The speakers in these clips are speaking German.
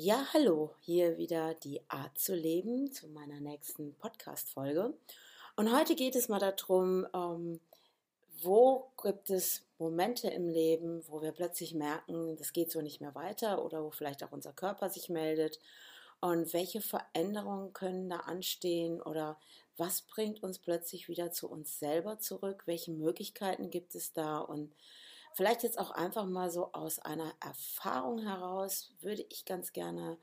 Ja, hallo, hier wieder die Art zu leben zu meiner nächsten Podcast-Folge. Und heute geht es mal darum, ähm, wo gibt es Momente im Leben, wo wir plötzlich merken, das geht so nicht mehr weiter oder wo vielleicht auch unser Körper sich meldet. Und welche Veränderungen können da anstehen oder was bringt uns plötzlich wieder zu uns selber zurück, welche Möglichkeiten gibt es da? Und Vielleicht jetzt auch einfach mal so aus einer Erfahrung heraus würde ich ganz gerne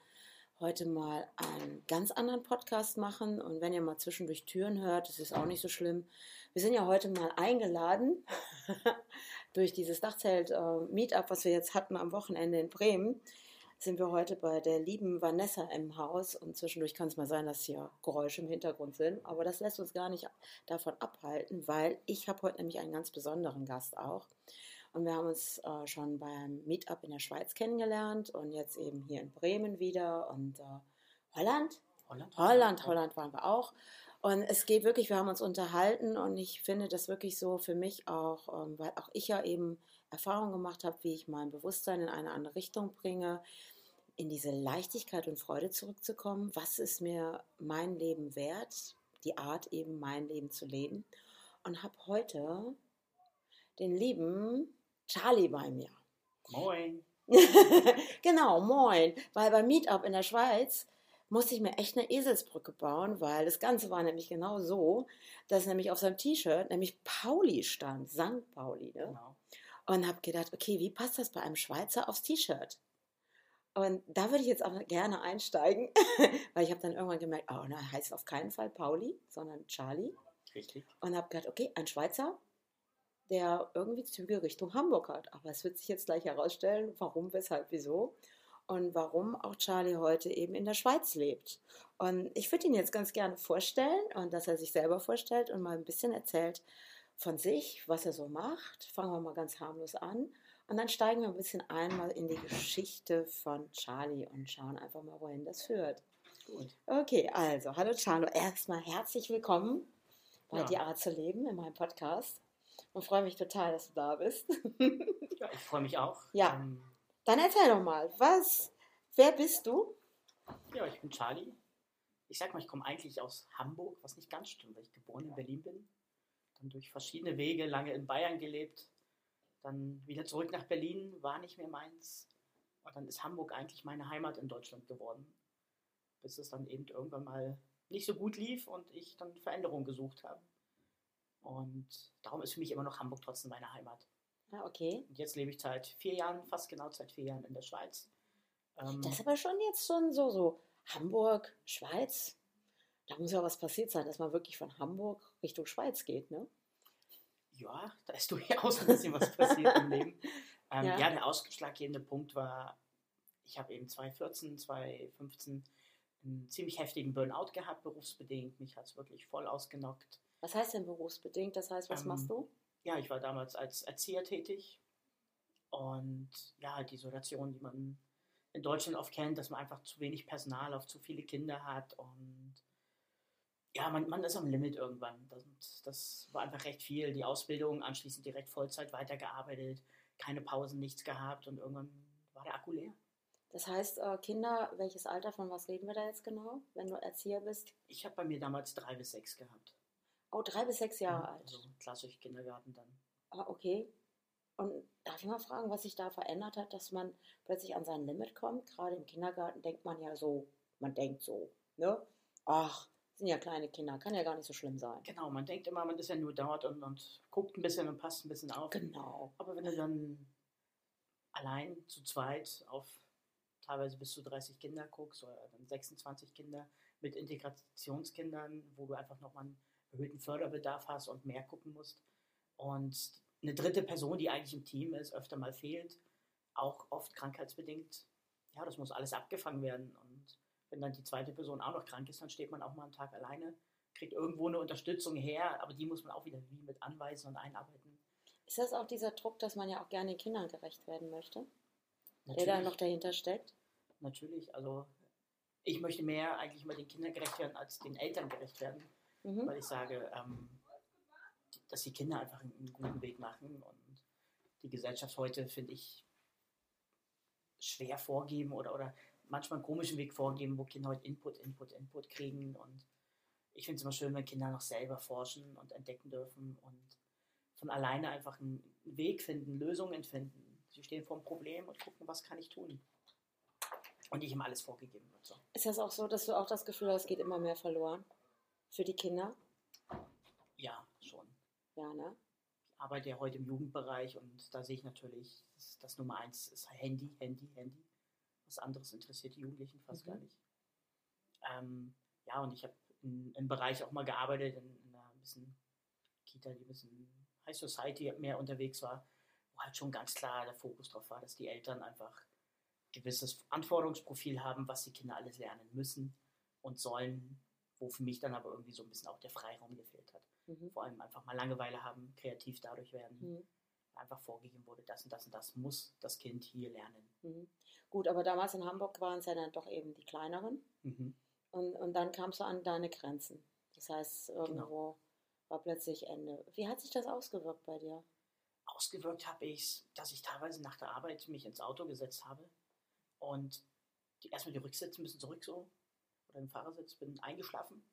heute mal einen ganz anderen Podcast machen. Und wenn ihr mal zwischendurch Türen hört, das ist auch nicht so schlimm. Wir sind ja heute mal eingeladen durch dieses Dachzelt-Meetup, was wir jetzt hatten am Wochenende in Bremen. Sind wir heute bei der lieben Vanessa im Haus und zwischendurch kann es mal sein, dass hier Geräusche im Hintergrund sind, aber das lässt uns gar nicht davon abhalten, weil ich habe heute nämlich einen ganz besonderen Gast auch. Und wir haben uns äh, schon beim Meetup in der Schweiz kennengelernt und jetzt eben hier in Bremen wieder und äh, Holland? Holland? Holland, Holland waren wir auch. Und es geht wirklich, wir haben uns unterhalten und ich finde das wirklich so für mich auch, ähm, weil auch ich ja eben Erfahrung gemacht habe, wie ich mein Bewusstsein in eine andere Richtung bringe, in diese Leichtigkeit und Freude zurückzukommen. Was ist mir mein Leben wert? Die Art eben mein Leben zu leben. Und habe heute den lieben Charlie bei mir. Moin. genau, moin. Weil beim Meetup in der Schweiz musste ich mir echt eine Eselsbrücke bauen, weil das Ganze war nämlich genau so, dass nämlich auf seinem T-Shirt nämlich Pauli stand, St. Pauli. Ne? Genau. Und habe gedacht, okay, wie passt das bei einem Schweizer aufs T-Shirt? Und da würde ich jetzt auch gerne einsteigen, weil ich habe dann irgendwann gemerkt, oh, na, heißt auf keinen Fall Pauli, sondern Charlie. Richtig. Und habe gedacht, okay, ein Schweizer der irgendwie Züge Richtung Hamburg hat. Aber es wird sich jetzt gleich herausstellen, warum, weshalb, wieso und warum auch Charlie heute eben in der Schweiz lebt. Und ich würde ihn jetzt ganz gerne vorstellen und dass er sich selber vorstellt und mal ein bisschen erzählt von sich, was er so macht. Fangen wir mal ganz harmlos an. Und dann steigen wir ein bisschen einmal in die Geschichte von Charlie und schauen einfach mal, wohin das führt. Gut. Okay, also, hallo Charlo. Erstmal herzlich willkommen bei ja. Die Art zu leben in meinem Podcast und freue mich total, dass du da bist. ja, ich freue mich auch. Ja. Ähm, Dann erzähl doch mal, was, wer bist du? Ja, ich bin Charlie. Ich sag mal, ich komme eigentlich aus Hamburg, was nicht ganz stimmt, weil ich geboren in Berlin bin. Dann durch verschiedene Wege lange in Bayern gelebt. Dann wieder zurück nach Berlin, war nicht mehr meins. Und dann ist Hamburg eigentlich meine Heimat in Deutschland geworden. Bis es dann eben irgendwann mal nicht so gut lief und ich dann Veränderungen gesucht habe. Und darum ist für mich immer noch Hamburg trotzdem meine Heimat. Ah, okay. Und jetzt lebe ich seit vier Jahren, fast genau seit vier Jahren in der Schweiz. Ähm, das ist aber schon jetzt schon so, so Hamburg, Schweiz. Da muss ja was passiert sein, dass man wirklich von Hamburg Richtung Schweiz geht, ne? Ja, da ist durchaus ein bisschen was passiert im Leben. Ähm, ja. ja. der ausschlaggebende Punkt war, ich habe eben 2014, 2015 einen ziemlich heftigen Burnout gehabt, berufsbedingt. Mich hat es wirklich voll ausgenockt. Was heißt denn berufsbedingt? Das heißt, was ähm, machst du? Ja, ich war damals als Erzieher tätig und ja, die Situation, die man in Deutschland oft kennt, dass man einfach zu wenig Personal auf zu viele Kinder hat und ja, man, man ist am Limit irgendwann. Das, das war einfach recht viel. Die Ausbildung, anschließend direkt Vollzeit weitergearbeitet, keine Pausen, nichts gehabt und irgendwann war der Akku leer. Das heißt, äh, Kinder, welches Alter, von was reden wir da jetzt genau, wenn du Erzieher bist? Ich habe bei mir damals drei bis sechs gehabt. Oh, drei bis sechs Jahre alt. Also klassisch Kindergarten dann. Ah, okay. Und darf ich mal fragen, was sich da verändert hat, dass man plötzlich an sein Limit kommt? Gerade im Kindergarten denkt man ja so, man denkt so, ne? Ach, sind ja kleine Kinder, kann ja gar nicht so schlimm sein. Genau, man denkt immer, man ist ja nur dort und, und guckt ein bisschen und passt ein bisschen auf. Genau. Aber wenn du dann allein zu zweit auf teilweise bis zu 30 Kinder guckst oder dann 26 Kinder mit Integrationskindern, wo du einfach nochmal erhöhten Förderbedarf hast und mehr gucken musst. Und eine dritte Person, die eigentlich im Team ist, öfter mal fehlt, auch oft krankheitsbedingt. Ja, das muss alles abgefangen werden. Und wenn dann die zweite Person auch noch krank ist, dann steht man auch mal einen Tag alleine, kriegt irgendwo eine Unterstützung her, aber die muss man auch wieder wie mit anweisen und einarbeiten. Ist das auch dieser Druck, dass man ja auch gerne den Kindern gerecht werden möchte? Natürlich. Der da noch dahinter steckt? Natürlich. Also ich möchte mehr eigentlich immer den Kindern gerecht werden, als den Eltern gerecht werden mhm. weil ich sage, ähm, dass die Kinder einfach einen guten Weg machen und die Gesellschaft heute, finde ich, schwer vorgeben oder, oder manchmal einen komischen Weg vorgeben, wo Kinder heute Input, Input, Input kriegen. Und ich finde es immer schön, wenn Kinder noch selber forschen und entdecken dürfen und von alleine einfach einen Weg finden, Lösungen finden. Sie stehen vor einem Problem und gucken, was kann ich tun. Und nicht immer alles vorgegeben wird. So. Ist das auch so, dass du auch das Gefühl hast, es geht immer mehr verloren für die Kinder? Ja, schon. Ja, ne? Ich arbeite ja heute im Jugendbereich und da sehe ich natürlich, das, das Nummer eins ist Handy, Handy, Handy. Was anderes interessiert die Jugendlichen fast Mhm. gar nicht. Ähm, ja, und ich habe im Bereich auch mal gearbeitet, in, in einer bisschen Kita, die ein bisschen High Society mehr unterwegs war, wo halt schon ganz klar der Fokus drauf war, dass die Eltern einfach gewisses Anforderungsprofil haben, was die Kinder alles lernen müssen und sollen, wo für mich dann aber irgendwie so ein bisschen auch der Freiraum gefehlt hat. Mhm. Vor allem einfach mal Langeweile haben, kreativ dadurch werden, Mhm. einfach vorgegeben wurde, das und das und das muss das Kind hier lernen. Mhm. Gut, aber damals in Hamburg waren es ja dann doch eben die kleineren. Mhm. Und, und dann kamst du an deine Grenzen. Das heißt, irgendwo war plötzlich Ende. Wie hat sich das ausgewirkt bei dir? Ausgewirkt habe ich es, dass ich teilweise nach der Arbeit mich ins Auto gesetzt habe und die, erstmal die Rücksitze ein bisschen zurück so oder im Fahrersitz bin eingeschlafen.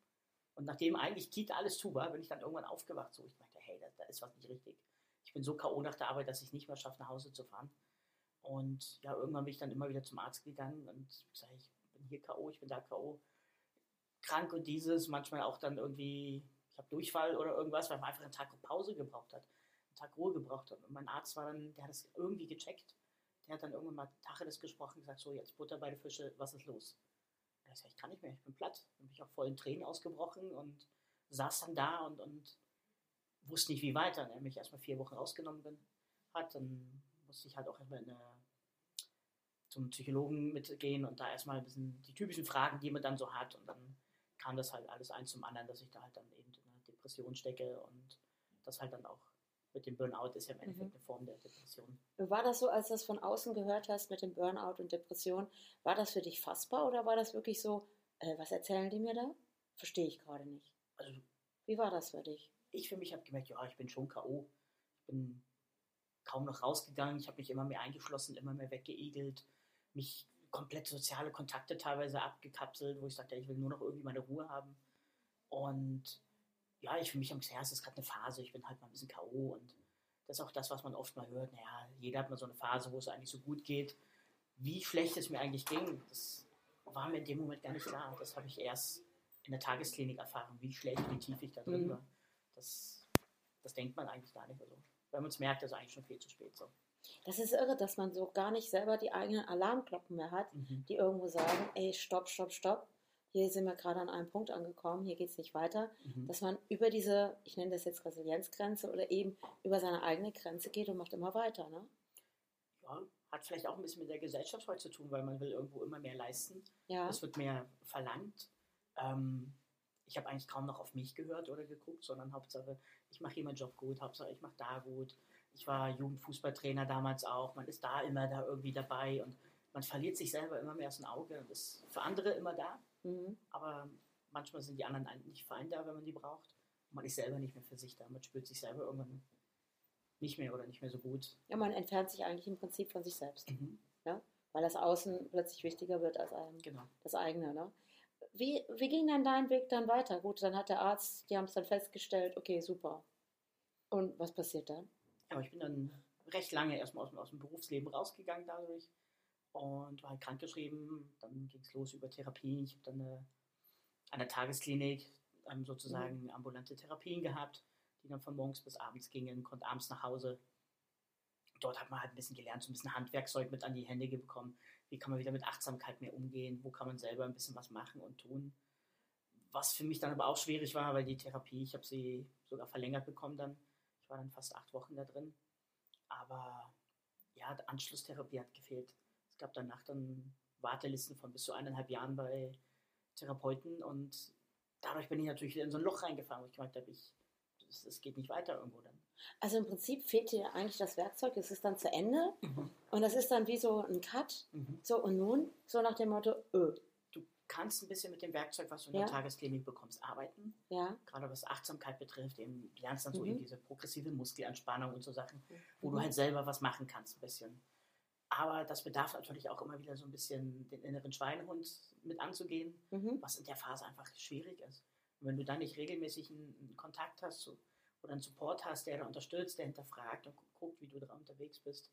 Und nachdem eigentlich Kita alles zu war, bin ich dann irgendwann aufgewacht. So, ich dachte, hey, da, da ist was nicht richtig. Ich bin so K.O. nach der Arbeit, dass ich nicht mehr schaffe, nach Hause zu fahren. Und ja, irgendwann bin ich dann immer wieder zum Arzt gegangen und gesagt, ich bin hier K.O., ich bin da K.O. Krank und dieses, manchmal auch dann irgendwie, ich habe Durchfall oder irgendwas, weil man einfach einen Tag Pause gebraucht hat, einen Tag Ruhe gebraucht hat. Und mein Arzt war dann, der hat das irgendwie gecheckt. Der hat dann irgendwann mal Tacheles gesprochen, gesagt, so jetzt Butter bei den Fische, was ist los? Ich sag, ich kann nicht mehr, ich bin platt. Dann bin ich auch voll in Tränen ausgebrochen und saß dann da und, und wusste nicht, wie weiter. Und er mich erstmal vier Wochen rausgenommen bin, hat, dann musste ich halt auch erstmal in eine, zum Psychologen mitgehen und da erstmal ein bisschen die typischen Fragen, die man dann so hat. Und dann kam das halt alles eins zum anderen, dass ich da halt dann eben in einer Depression stecke und das halt dann auch mit dem Burnout ist ja im Endeffekt Mhm. eine Form der Depression. War das so, als du das von außen gehört hast mit dem Burnout und Depression, war das für dich fassbar oder war das wirklich so, äh, was erzählen die mir da? Verstehe ich gerade nicht. Also Wie war das für dich? ich für mich habe gemerkt, ja, ich bin schon K.O. Ich bin kaum noch rausgegangen, ich habe mich immer mehr eingeschlossen, immer mehr weggeegelt, mich komplett soziale Kontakte teilweise abgekapselt, wo ich sagte, ich will nur noch irgendwie meine Ruhe haben. Und ja, ich für mich gesagt, ja, es ist gerade eine Phase, ich bin halt mal ein bisschen K.O. und das ist auch das, was man oft mal hört. Naja, jeder hat mal so eine Phase, wo es eigentlich so gut geht. Wie schlecht es mir eigentlich ging, das war mir in dem Moment gar nicht klar. Das habe ich erst in der Tagesklinik erfahren, wie schlecht, wie tief ich da drin Mhm. war. Das, das denkt man eigentlich gar nicht. Also, wenn man es merkt, ist es eigentlich schon viel zu spät. So. Das ist irre, dass man so gar nicht selber die eigenen Alarmglocken mehr hat, Mhm. die irgendwo sagen, ey, stopp, stopp, stopp. Hier sind wir gerade an einem Punkt angekommen, hier geht es nicht weiter. Mhm. Dass man über diese, ich nenne das jetzt Resilienzgrenze oder eben über seine eigene Grenze geht und macht immer weiter. Ne? Ja, hat vielleicht auch ein bisschen mit der Gesellschaft heute zu tun, weil man will irgendwo immer mehr leisten. Ja. Es wird mehr verlangt. Ähm, ich habe eigentlich kaum noch auf mich gehört oder geguckt, sondern Hauptsache, ich mache hier meinen Job gut, Hauptsache, ich mache da gut. Ich war Jugendfußballtrainer damals auch. Man ist da immer da irgendwie dabei und man verliert sich selber immer mehr aus dem Auge und ist für andere immer da. Mhm. Aber manchmal sind die anderen eigentlich nicht für einen da, wenn man die braucht. Und man ist selber nicht mehr für sich da. Man spürt sich selber irgendwann nicht mehr oder nicht mehr so gut. ja, man entfernt sich eigentlich im Prinzip von sich selbst, Mhm. weil das Außen plötzlich wichtiger wird als einem Genau. das eigene. Ne? Wie, wie ging dann dein Weg dann weiter? Gut, dann hat der Arzt, die haben es dann festgestellt, okay, super. Und was passiert dann? Aber ich bin dann recht lange erstmal aus, aus dem Berufsleben rausgegangen dadurch und war halt krankgeschrieben. Dann ging es los über Therapien. Ich habe dann eine, an der Tagesklinik ähm, sozusagen ambulante Therapien gehabt, die dann von morgens bis abends gingen, konnte abends nach Hause. Dort hat man halt ein bisschen gelernt, so ein bisschen Handwerkzeug mit an die Hände bekommen. Wie kann man wieder mit Achtsamkeit mehr umgehen? Wo kann man selber ein bisschen was machen und tun? Was für mich dann aber auch schwierig war, weil die Therapie, ich habe sie sogar verlängert bekommen dann. Ich war dann fast acht Wochen da drin. Aber ja, die Anschlusstherapie hat gefehlt. Gab danach dann Wartelisten von bis zu eineinhalb Jahren bei Therapeuten und dadurch bin ich natürlich wieder in so ein Loch reingefahren, wo ich gemerkt habe, ich, es, geht nicht weiter irgendwo dann. Also im Prinzip fehlt dir eigentlich das Werkzeug, es ist dann zu Ende und das ist dann wie so ein Cut. Mhm. So und nun, so nach dem Motto, öh, Du kannst ein bisschen mit dem Werkzeug, was du in Ja. der Tagesklinik bekommst, arbeiten. ja, Gerade was Achtsamkeit betrifft, eben lernst dann so Mhm. eben diese progressive Muskelentspannung und so Sachen, wo Mhm. du halt selber was machen kannst ein bisschen. Aber das bedarf natürlich auch immer wieder so ein bisschen den inneren Schweinehund mit anzugehen, Mhm. was in der Phase einfach schwierig ist. Und wenn du dann nicht regelmäßig einen, Kontakt hast zu, oder einen Support hast, der da unterstützt, der hinterfragt und gu- guckt, wie du da unterwegs bist,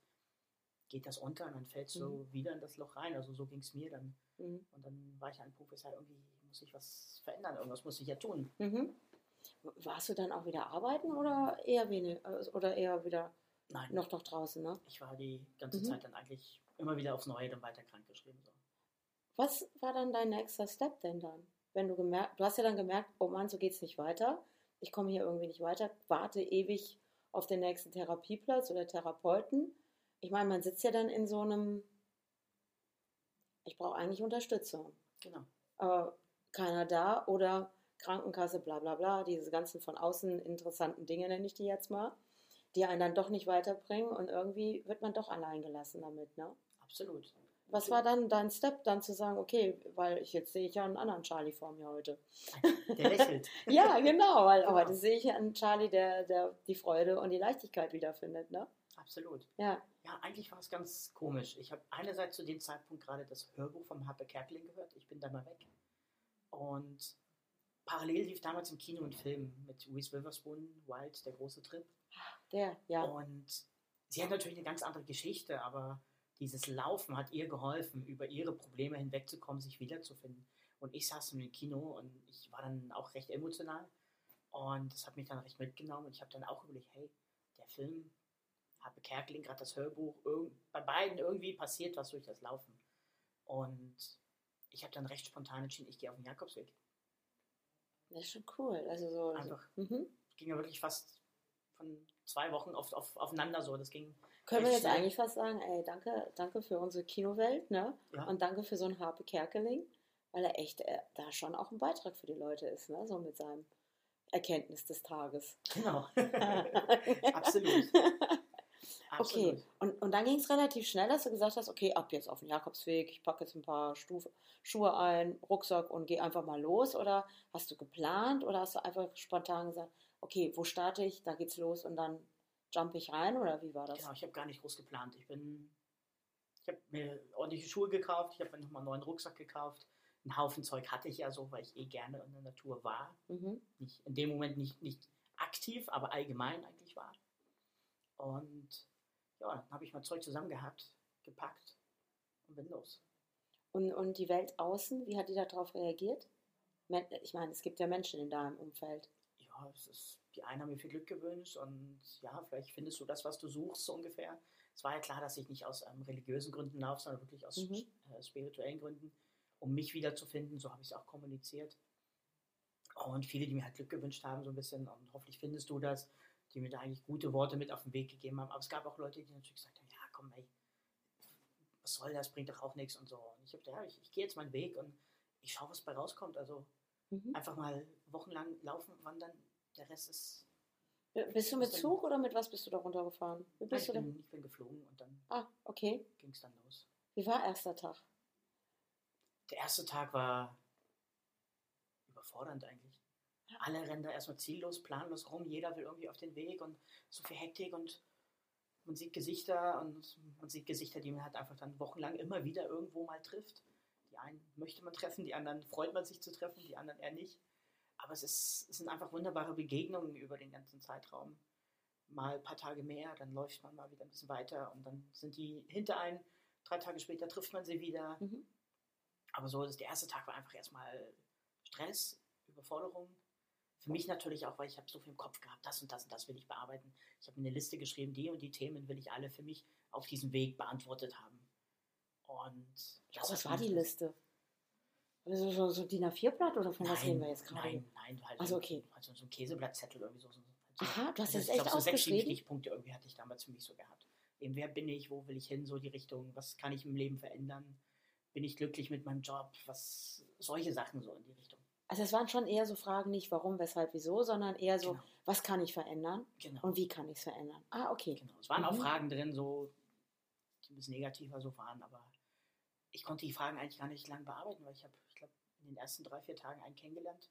geht das unter und dann fällst du wieder in das Loch rein. Also so ging es mir dann. Mhm. Und dann war ich an einem Punkt, wo ich sage, irgendwie muss ich was verändern, irgendwas muss ich ja tun. Mhm. Warst du dann auch wieder arbeiten oder eher wenig oder eher wieder Nein, noch noch draußen, ne? ich war die ganze Mhm. Zeit dann eigentlich immer wieder aufs Neue dann weiter krankgeschrieben. So. Was war dann dein nächster Step denn dann? Wenn du gemerkt, du hast ja dann gemerkt, oh Mann, so geht's nicht weiter. Ich komme hier irgendwie nicht weiter, warte ewig auf den nächsten Therapieplatz oder Therapeuten. Ich meine, man sitzt ja dann in so einem, ich brauche eigentlich Unterstützung. Genau. Aber keiner da oder Krankenkasse, bla bla bla, diese ganzen von außen interessanten Dinge nenne ich die jetzt mal, die einen dann doch nicht weiterbringen und irgendwie wird man doch allein gelassen damit, ne? Absolut. Was war dann dein Step, dann zu sagen, okay, weil ich jetzt sehe ich ja einen anderen Charlie vor mir heute. Der lächelt. Ja, genau, weil Genau. heute sehe ich ja einen Charlie, der, der die Freude und die Leichtigkeit wiederfindet, ne? Absolut. Ja. Ja, eigentlich war es ganz komisch. Ich habe einerseits zu dem Zeitpunkt gerade das Hörbuch vom Happe Kerkeling gehört. Ich bin da mal weg. Und parallel lief damals im Kino ein Film mit Reese Witherspoon, Wild, der große Trip. Der, ja. Und sie hat natürlich eine ganz andere Geschichte, aber dieses Laufen hat ihr geholfen, über ihre Probleme hinwegzukommen, sich wiederzufinden. Und ich saß im Kino und ich war dann auch recht emotional. Und das hat mich dann recht mitgenommen. Und ich habe dann auch überlegt, hey, der Film, Happe Kerkeling, gerade das Hörbuch, bei beiden irgendwie passiert was durch das Laufen. Und ich habe dann recht spontan entschieden, ich gehe auf den Jakobsweg. Das ist schon cool. Also so. Einfach. so. Mhm. Ging ja wirklich fast von zwei Wochen auf, auf, aufeinander so. Das ging Können wir jetzt schnell. eigentlich fast sagen, ey, danke, danke für unsere Kinowelt, ne? Ja. Und danke für so einen Harpe Kerkeling, weil er echt äh, da schon auch ein Beitrag für die Leute ist, ne? So mit seinem Erkenntnis des Tages. Genau. Absolut. Okay, Absolut. und, und dann ging es relativ schnell, dass du gesagt hast, okay, ab jetzt auf den Jakobsweg, ich packe jetzt ein paar Stufe, Schuhe ein, Rucksack und gehe einfach mal los. Oder hast du geplant oder hast du einfach spontan gesagt, okay, wo starte ich, da geht's los und dann jump ich rein oder wie war das? Genau, ich habe gar nicht groß geplant. Ich bin, ich habe mir ordentliche Schuhe gekauft, ich habe mir nochmal einen neuen Rucksack gekauft. Einen Haufen Zeug hatte ich ja so, weil ich eh gerne in der Natur war. Mhm. Nicht, in dem Moment nicht, nicht aktiv, aber allgemein eigentlich war. Und ja, dann habe ich mein Zeug zusammen gehabt, gepackt und bin los. Und, und die Welt außen, wie hat die darauf reagiert? Ich meine, es gibt ja Menschen in deinem Umfeld. Ja, es ist, die einen haben mir viel Glück gewünscht und ja, vielleicht findest du das, was du suchst, so ungefähr. Es war ja klar, dass ich nicht aus ähm, religiösen Gründen laufe, sondern wirklich aus Mhm. äh, spirituellen Gründen, um mich wiederzufinden. So habe ich es auch kommuniziert. Und viele, die mir halt Glück gewünscht haben, so ein bisschen, und hoffentlich findest du das, die mir da eigentlich gute Worte mit auf den Weg gegeben haben. Aber es gab auch Leute, die natürlich gesagt haben, ja, komm, ey, was soll das, bringt doch auch nichts und so. Und ich habe gedacht, ja, ich, ich gehe jetzt meinen Weg und ich schaue, was bei rauskommt. Also Mhm. einfach mal wochenlang laufen, wandern, der Rest ist. Bist du mit? Zug oder mit was bist du da runtergefahren? Wie Nein, bist ich, du bin, ich bin geflogen und dann Ah, okay. ging es dann los. Wie war erster Tag? Der erste Tag war überfordernd eigentlich. Alle rennen da erstmal ziellos, planlos rum, jeder will irgendwie auf den Weg und so viel Hektik und man sieht Gesichter und man sieht Gesichter, die man halt einfach dann wochenlang immer wieder irgendwo mal trifft. Die einen möchte man treffen, die anderen freut man sich zu treffen, die anderen eher nicht. Aber es, ist, es sind einfach wunderbare Begegnungen über den ganzen Zeitraum. Mal ein paar Tage mehr, dann läuft man mal wieder ein bisschen weiter und dann sind die hinter einem. Drei Tage später trifft man sie wieder. Mhm. Aber so, das, der erste Tag war einfach erstmal Stress, Überforderung. Für mich natürlich auch, weil ich habe so viel im Kopf gehabt, das und das und das will ich bearbeiten. Ich habe mir eine Liste geschrieben, die und die Themen will ich alle für mich auf diesem Weg beantwortet haben. Und das was hat war die Liste? Also so, so DIN A4-Blatt oder von was Nein, reden wir jetzt gerade? Nein, nein, halt, Also so- okay. halt so, so ein Käseblattzettel irgendwie so. so halt Aha, du hast also das ich echt glaube, so sechs, sieben aufgeschrieben? Stichpunkte irgendwie hatte ich damals für mich so gehabt. Eben, wer bin ich, wo will ich hin, so die Richtung, was kann ich im Leben verändern, bin ich glücklich mit meinem Job, was, solche Sachen so in die Richtung. Also es waren schon eher so Fragen, nicht warum, weshalb, wieso, sondern eher so, Genau. was kann ich verändern Genau. und wie kann ich es verändern? Ah, okay. genau. Es waren auch Mhm. Fragen drin, so, die ein bisschen negativer so waren, aber ich konnte die Fragen eigentlich gar nicht lang bearbeiten, weil ich habe, in den ersten drei, vier Tagen einen kennengelernt.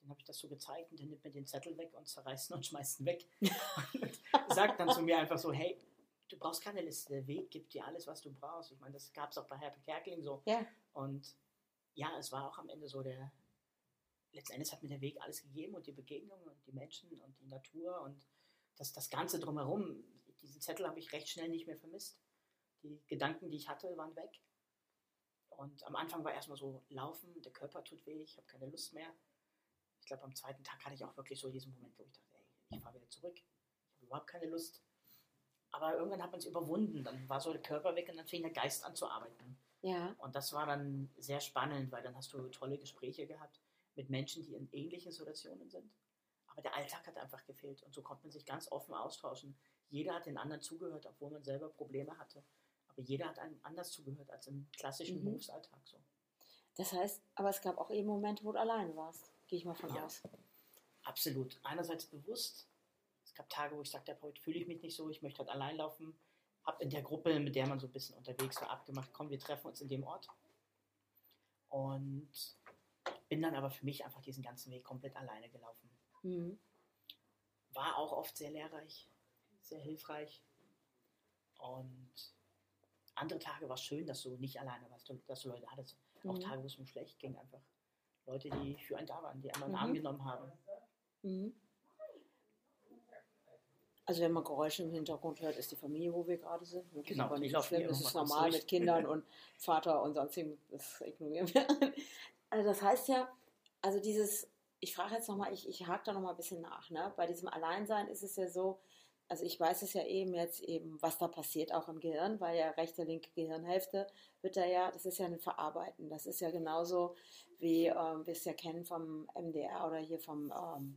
Den habe ich das so gezeigt und der nimmt mir den Zettel weg und zerreißt ihn und schmeißt ihn weg. und sagt dann zu mir einfach so, hey, du brauchst keine Liste. Der Weg gibt dir alles, was du brauchst. Ich meine, das gab es auch bei Herbert Kerkeling so. Ja. Und ja, es war auch am Ende so der, letztendlich hat mir der Weg alles gegeben und die Begegnungen und die Menschen und die Natur und das, das Ganze drumherum. Diesen Zettel habe ich recht schnell nicht mehr vermisst. Die Gedanken, die ich hatte, waren weg. Und am Anfang war erstmal so Laufen, der Körper tut weh, ich habe keine Lust mehr. Ich glaube, am zweiten Tag hatte ich auch wirklich so diesen Moment, wo ich dachte, ey, ich fahre wieder zurück. Ich habe überhaupt keine Lust. Aber irgendwann hat man es überwunden. Dann war so der Körper weg und dann fing der Geist an zu arbeiten. Ja. Und das war dann sehr spannend, weil dann hast du tolle Gespräche gehabt mit Menschen, die in ähnlichen Situationen sind. Aber der Alltag hat einfach gefehlt. Und so konnte man sich ganz offen austauschen. Jeder hat den anderen zugehört, obwohl man selber Probleme hatte. Jeder hat einem anders zugehört als im klassischen Mhm. Berufsalltag. So. Das heißt, aber es gab auch eben Momente, wo du alleine warst. Gehe ich mal von Ja. aus. Absolut. Einerseits bewusst. Es gab Tage, wo ich sagte, heute fühle ich mich nicht so, ich möchte heute allein laufen. Habe in der Gruppe, mit der man so ein bisschen unterwegs war, abgemacht, komm, wir treffen uns in dem Ort. Und bin dann aber für mich einfach diesen ganzen Weg komplett alleine gelaufen. Mhm. War auch oft sehr lehrreich, sehr hilfreich. Und andere Tage war es schön, dass du nicht alleine warst, dass du Leute hattest. Auch Mhm. Tage, wo es mir schlecht ging, einfach. Leute, die für einen da waren, die einmal einen Mhm. Arm genommen haben. Mhm. Also wenn man Geräusche im Hintergrund hört, ist die Familie, wo wir gerade sind. Das Genau, ist aber nicht so schlimm, das ist normal durch. mit Kindern und Vater und sonstigen, das ignorieren wir. Also das heißt ja, also dieses, ich frage jetzt nochmal, ich, ich hake da nochmal ein bisschen nach. Ne? Bei diesem Alleinsein ist es ja so, also ich weiß es ja eben jetzt eben, was da passiert auch im Gehirn, weil ja rechte, linke Gehirnhälfte wird da ja, das ist ja ein Verarbeiten. Das ist ja genauso wie ähm, wir es ja kennen vom MDR oder hier vom ähm,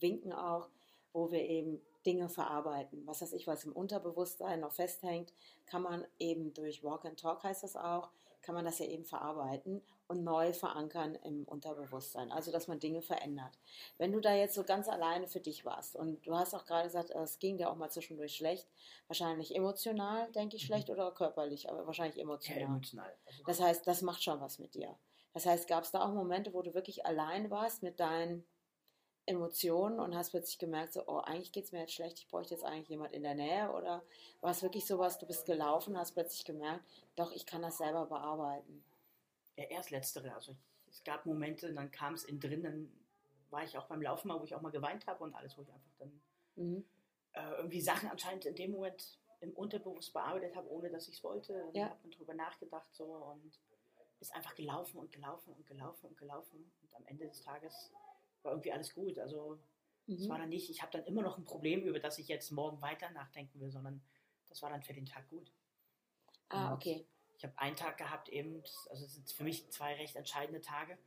Winken auch, wo wir eben Dinge verarbeiten. Was weiß ich, was im Unterbewusstsein noch festhängt, kann man eben durch Walk and Talk heißt das auch, kann man das ja eben verarbeiten und neu verankern im Unterbewusstsein. Also, dass man Dinge verändert. Wenn du da jetzt so ganz alleine für dich warst und du hast auch gerade gesagt, es ging dir auch mal zwischendurch schlecht, wahrscheinlich emotional, denke ich, Mhm. schlecht oder körperlich, aber wahrscheinlich Ja, emotional. emotional. Also, Das heißt, das macht schon was mit dir. Das heißt, gab es da auch Momente, wo du wirklich allein warst mit deinen Emotionen und hast plötzlich gemerkt, so, oh, eigentlich geht es mir jetzt schlecht, ich bräuchte jetzt eigentlich jemand in der Nähe? Oder war es wirklich sowas, du bist gelaufen, hast plötzlich gemerkt, doch, ich kann das selber bearbeiten? ja, erst letztere. Also ich, es gab Momente, dann kam es in drin, dann war ich auch beim Laufen mal, wo ich auch mal geweint habe und alles, wo ich einfach dann Mhm. äh, irgendwie Sachen anscheinend in dem Moment im Unterbewusst bearbeitet habe, ohne dass ich es wollte. Dann Ja. hat man drüber nachgedacht so und ist einfach gelaufen und gelaufen und gelaufen und gelaufen. Und am Ende des Tages war irgendwie alles gut. Also es war Mhm. dann nicht, ich habe dann immer noch ein Problem, über das ich jetzt morgen weiter nachdenken will, sondern das war dann für den Tag gut. Ah, okay. Ich habe einen Tag gehabt eben, also es sind für mich zwei recht entscheidende Tage.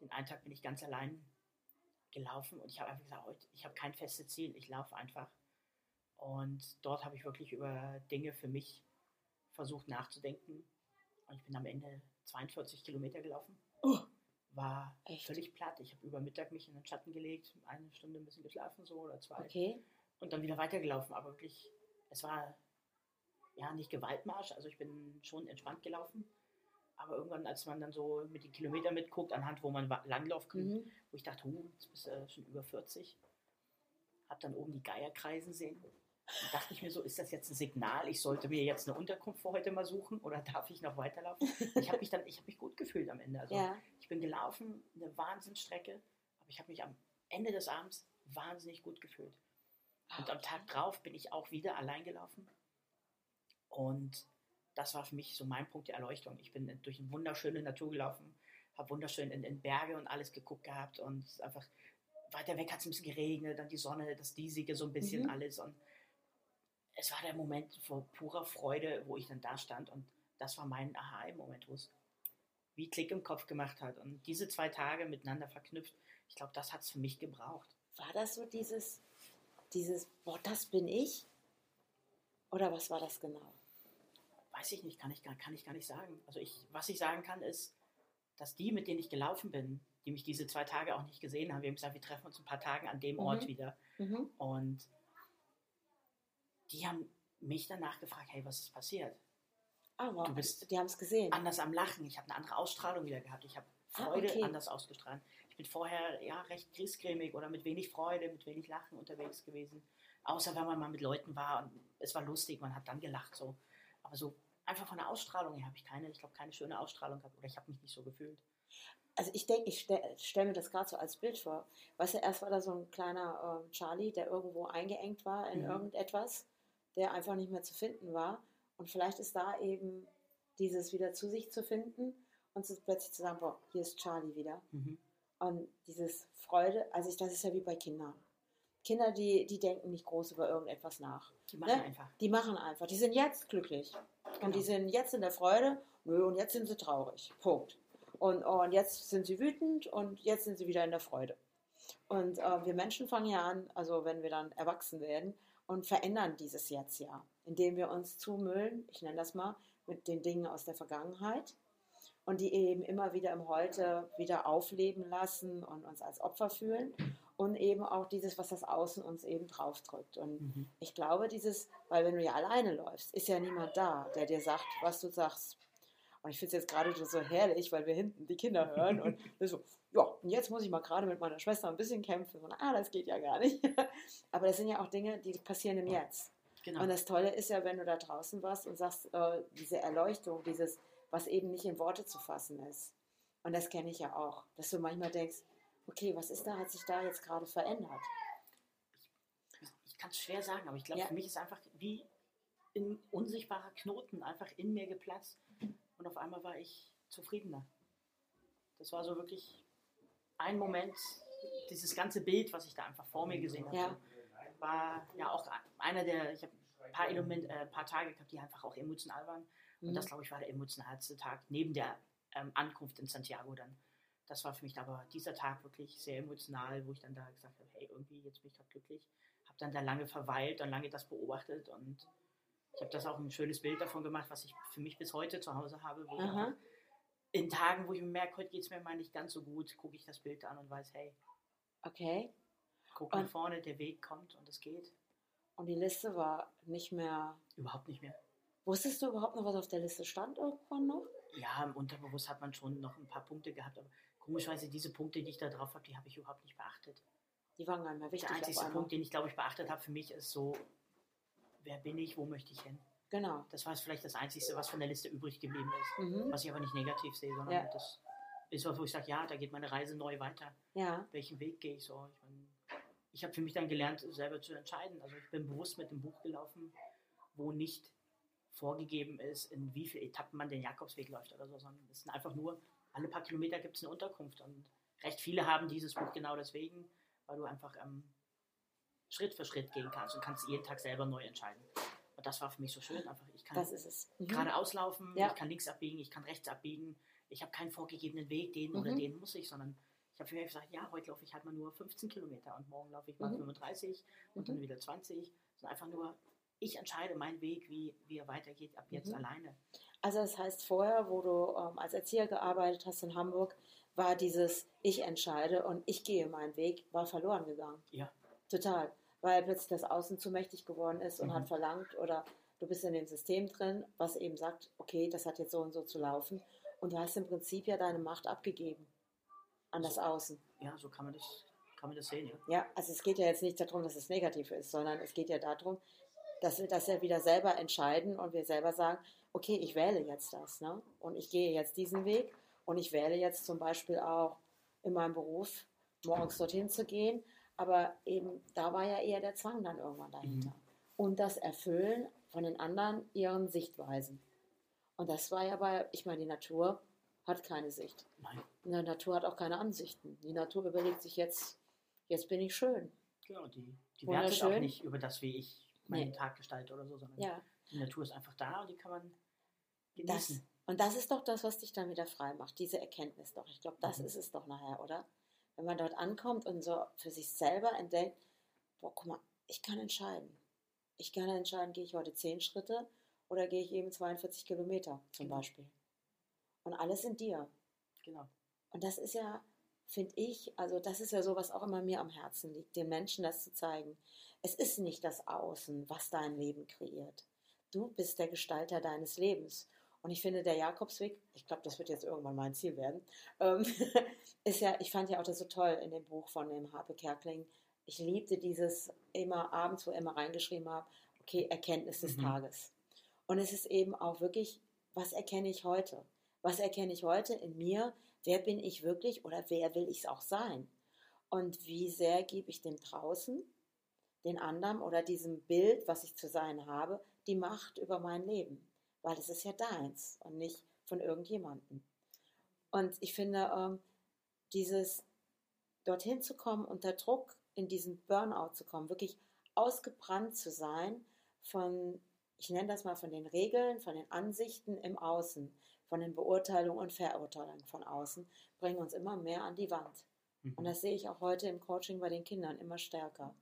Den einen Tag bin ich ganz allein gelaufen und ich habe einfach gesagt, heute, ich habe kein festes Ziel, ich laufe einfach. Und dort habe ich wirklich über Dinge für mich versucht nachzudenken. Und ich bin am Ende 42 Kilometer gelaufen. Oh. War Echt? völlig platt. Ich habe über Mittag mich in den Schatten gelegt, eine Stunde ein bisschen geschlafen so oder zwei Okay. und dann wieder weitergelaufen. Aber wirklich, es war ja nicht Gewaltmarsch, also ich bin schon entspannt gelaufen. Aber irgendwann, als man dann so mit den Kilometern mitguckt, anhand wo man langlaufen kann, Mhm. wo ich dachte, huh, jetzt bist du schon über 40, hab dann oben die Geier kreisen sehen. Und dachte ich mir so, ist das jetzt ein Signal, ich sollte mir jetzt eine Unterkunft für heute mal suchen oder darf ich noch weiterlaufen? Ich habe mich dann, ich habe mich gut gefühlt am Ende. Also Ja. ich bin gelaufen, eine Wahnsinnsstrecke, aber ich habe mich am Ende des Abends wahnsinnig gut gefühlt. Und am Tag drauf bin ich auch wieder allein gelaufen. Und das war für mich so mein Punkt der Erleuchtung. Ich bin durch eine wunderschöne Natur gelaufen, habe wunderschön in, in Berge und alles geguckt gehabt und einfach weiter weg hat es ein bisschen geregnet, dann die Sonne, das Diesige so ein bisschen Mhm. alles. Und es war der Moment vor purer Freude, wo ich dann da stand und das war mein Aha-Moment, wo es wie Klick im Kopf gemacht hat. Und diese zwei Tage miteinander verknüpft, ich glaube, das hat es für mich gebraucht. War das so dieses, dieses, boah, das bin ich? Oder was war das genau? Weiß ich nicht, kann ich, gar- kann ich gar nicht sagen. Also ich, was ich sagen kann, ist, dass die, mit denen ich gelaufen bin, die mich diese zwei Tage auch nicht gesehen haben, wir haben gesagt, wir treffen uns ein paar Tagen an dem Mhm. Ort wieder. Mhm. Und die haben mich danach gefragt, hey, was ist passiert? Aber Du bist die haben es gesehen. Anders am Lachen, ich habe eine andere Ausstrahlung wieder gehabt. Ich habe Ah, Freude okay. anders ausgestrahlt. Ich bin vorher ja recht griesgrämig oder mit wenig Freude, mit wenig Lachen unterwegs gewesen. Außer wenn man mal mit Leuten war und es war lustig, man hat dann gelacht so. Aber so einfach von der Ausstrahlung her habe ich keine, ich glaube, keine schöne Ausstrahlung gehabt oder ich habe mich nicht so gefühlt. Also ich denke, ich stelle stell mir das gerade so als Bild vor. Weißt du, erst war da so ein kleiner äh, Charlie, der irgendwo eingeengt war in Mhm. irgendetwas, der einfach nicht mehr zu finden war. Und vielleicht ist da eben dieses wieder zu sich zu finden und so plötzlich zu sagen, boah, hier ist Charlie wieder. Mhm. Und dieses Freude, also ich, das ist ja wie bei Kindern. Kinder, die, die denken nicht groß über irgendetwas nach. Die machen Ne? einfach. Die machen einfach. Die sind jetzt glücklich. Und Genau. die sind jetzt in der Freude. Nö, und jetzt sind sie traurig. Punkt. Und, und jetzt sind sie wütend und jetzt sind sie wieder in der Freude. Und äh, wir Menschen fangen ja an, also wenn wir dann erwachsen werden, und verändern dieses Jetzt ja, indem wir uns zumüllen, ich nenne das mal, mit den Dingen aus der Vergangenheit und die eben immer wieder im Heute wieder aufleben lassen und uns als Opfer fühlen und eben auch dieses, was das Außen uns eben draufdrückt. Und Mhm. ich glaube, dieses, weil wenn du ja alleine läufst, ist ja niemand da, der dir sagt, was du sagst. Und ich finde es jetzt gerade so herrlich, weil wir hinten die Kinder hören und so, ja, und jetzt muss ich mal gerade mit meiner Schwester ein bisschen kämpfen. Und, ah, das geht ja gar nicht. Aber das sind ja auch Dinge, die passieren im Jetzt. Genau. Und das Tolle ist ja, wenn du da draußen warst und sagst, äh, diese Erleuchtung, dieses, was eben nicht in Worte zu fassen ist. Und das kenne ich ja auch, dass du manchmal denkst, okay, was ist da, hat sich da jetzt gerade verändert? ich kann es schwer sagen, aber ich glaube, Ja. für mich ist einfach wie ein unsichtbarer Knoten einfach in mir geplatzt und auf einmal war ich zufriedener. Das war so wirklich ein Moment, dieses ganze Bild, was ich da einfach vor mir gesehen habe, Ja. war ja auch einer der, ich habe ein paar, Element, äh, paar Tage gehabt, die einfach auch emotional waren. Und Mhm. das, glaube ich, war der emotionalste Tag, neben der ähm, Ankunft in Santiago dann. Das war für mich aber dieser Tag wirklich sehr emotional, wo ich dann da gesagt habe, hey, irgendwie, jetzt bin ich gerade glücklich. Habe dann da lange verweilt und lange das beobachtet und ich habe das auch ein schönes Bild davon gemacht, was ich für mich bis heute zu Hause habe, wo in Tagen, wo ich merke, heute geht es mir mal nicht ganz so gut, gucke ich das Bild an und weiß, hey, Okay. guck nach vorne, der Weg kommt und es geht. Und die Liste war nicht mehr. Überhaupt nicht mehr. Wusstest du überhaupt noch, was auf der Liste stand irgendwann noch? Ja, im Unterbewusst hat man schon noch ein paar Punkte gehabt, aber komischerweise diese Punkte, die ich da drauf habe, die habe ich überhaupt nicht beachtet. Die waren gar nicht mehr wichtig. Der einzige. Punkt, den ich glaube ich beachtet habe für mich, ist so, wer bin ich, wo möchte ich hin? Genau. Das war jetzt vielleicht das Einzige, was von der Liste übrig geblieben ist, Mhm. was ich aber nicht negativ sehe, sondern Ja. das ist was, wo ich sage, ja, da geht meine Reise neu weiter. Ja. Welchen Weg gehe ich so? Ich, mein, ich habe für mich dann gelernt, selber zu entscheiden. Also ich bin bewusst mit dem Buch gelaufen, wo nicht vorgegeben ist, in wie viele Etappen man den Jakobsweg läuft oder so, sondern es sind einfach nur, alle paar Kilometer gibt es eine Unterkunft und recht viele haben dieses Buch genau deswegen, weil du einfach ähm, Schritt für Schritt gehen kannst und kannst jeden Tag selber neu entscheiden. Und das war für mich so schön, einfach ich kann Das ist es. Mhm. geradeaus laufen, Ja. ich kann links abbiegen, ich kann rechts abbiegen, ich habe keinen vorgegebenen Weg, den oder Mhm. den muss ich, sondern ich habe für mich gesagt, ja, heute laufe ich halt mal nur 15 Kilometer und morgen laufe ich mal Mhm. 35 und Mhm. dann wieder 20. Sondern einfach nur, ich entscheide meinen Weg, wie, wie er weitergeht, ab jetzt Mhm. alleine. Also das heißt, vorher, wo du ähm, als Erzieher gearbeitet hast in Hamburg, war dieses Ich entscheide und ich gehe meinen Weg, war verloren gegangen. Ja. Total. Weil plötzlich das Außen zu mächtig geworden ist und Mhm. hat verlangt oder du bist in dem System drin, was eben sagt, okay, das hat jetzt so und so zu laufen. Und du hast im Prinzip ja deine Macht abgegeben an das Außen. Ja, so kann man das, kann man das sehen, ja. Ja, also es geht ja jetzt nicht darum, dass es negativ ist, sondern es geht ja darum, dass wir das ja wieder selber entscheiden und wir selber sagen, okay, ich wähle jetzt das, ne? Und ich gehe jetzt diesen Weg und ich wähle jetzt zum Beispiel auch in meinem Beruf morgens dorthin zu gehen, aber eben da war ja eher der Zwang dann irgendwann dahinter. Und das Erfüllen von den anderen ihren Sichtweisen. Und das war ja bei, ich meine, die Natur hat keine Sicht. Nein, Die Natur hat auch keine Ansichten. Die Natur überlegt sich jetzt, jetzt bin ich schön. genau. Die, die wertet auch nicht über das, wie ich meinen Nee. Tag gestalte oder so, sondern Ja, die Natur ist einfach da und die kann man das, genießen. und das ist doch das, was dich dann wieder frei macht, diese Erkenntnis doch. Ich glaube, das Mhm. ist es doch nachher, oder? Wenn man dort ankommt und so für sich selber entdeckt, boah, guck mal, ich kann entscheiden. Ich kann entscheiden, gehe ich heute 10 Schritte oder gehe ich eben 42 Kilometer zum Genau. Beispiel. Und alles in dir. Genau. Und das ist ja, finde ich, also das ist ja so, was auch immer mir am Herzen liegt, den Menschen das zu zeigen. Es ist nicht das Außen, was dein Leben kreiert. Du bist der Gestalter deines Lebens. Und ich finde, der Jakobsweg, ich glaube, das wird jetzt irgendwann mein Ziel werden, ähm, ist ja, ich fand ja auch das so toll in dem Buch von dem Harpe Kerkling, ich liebte dieses immer abends, wo ich immer reingeschrieben habe, okay, Erkenntnis des Mhm. Tages. Und es ist eben auch wirklich, was erkenne ich heute? Was erkenne ich heute in mir? Wer bin ich wirklich oder wer will ich es auch sein? Und wie sehr gebe ich dem draußen, den anderen oder diesem Bild, was ich zu sein habe, die Macht über mein Leben? Weil es ist ja deins und nicht von irgendjemandem. Und ich finde, ähm, dieses dorthin zu kommen, unter Druck in diesen Burnout zu kommen, wirklich ausgebrannt zu sein von, ich nenne das mal von den Regeln, von den Ansichten im Außen, von den Beurteilungen und Verurteilungen von außen, bringen uns immer mehr an die Wand. Mhm. Und das sehe ich auch heute im Coaching bei den Kindern immer stärker.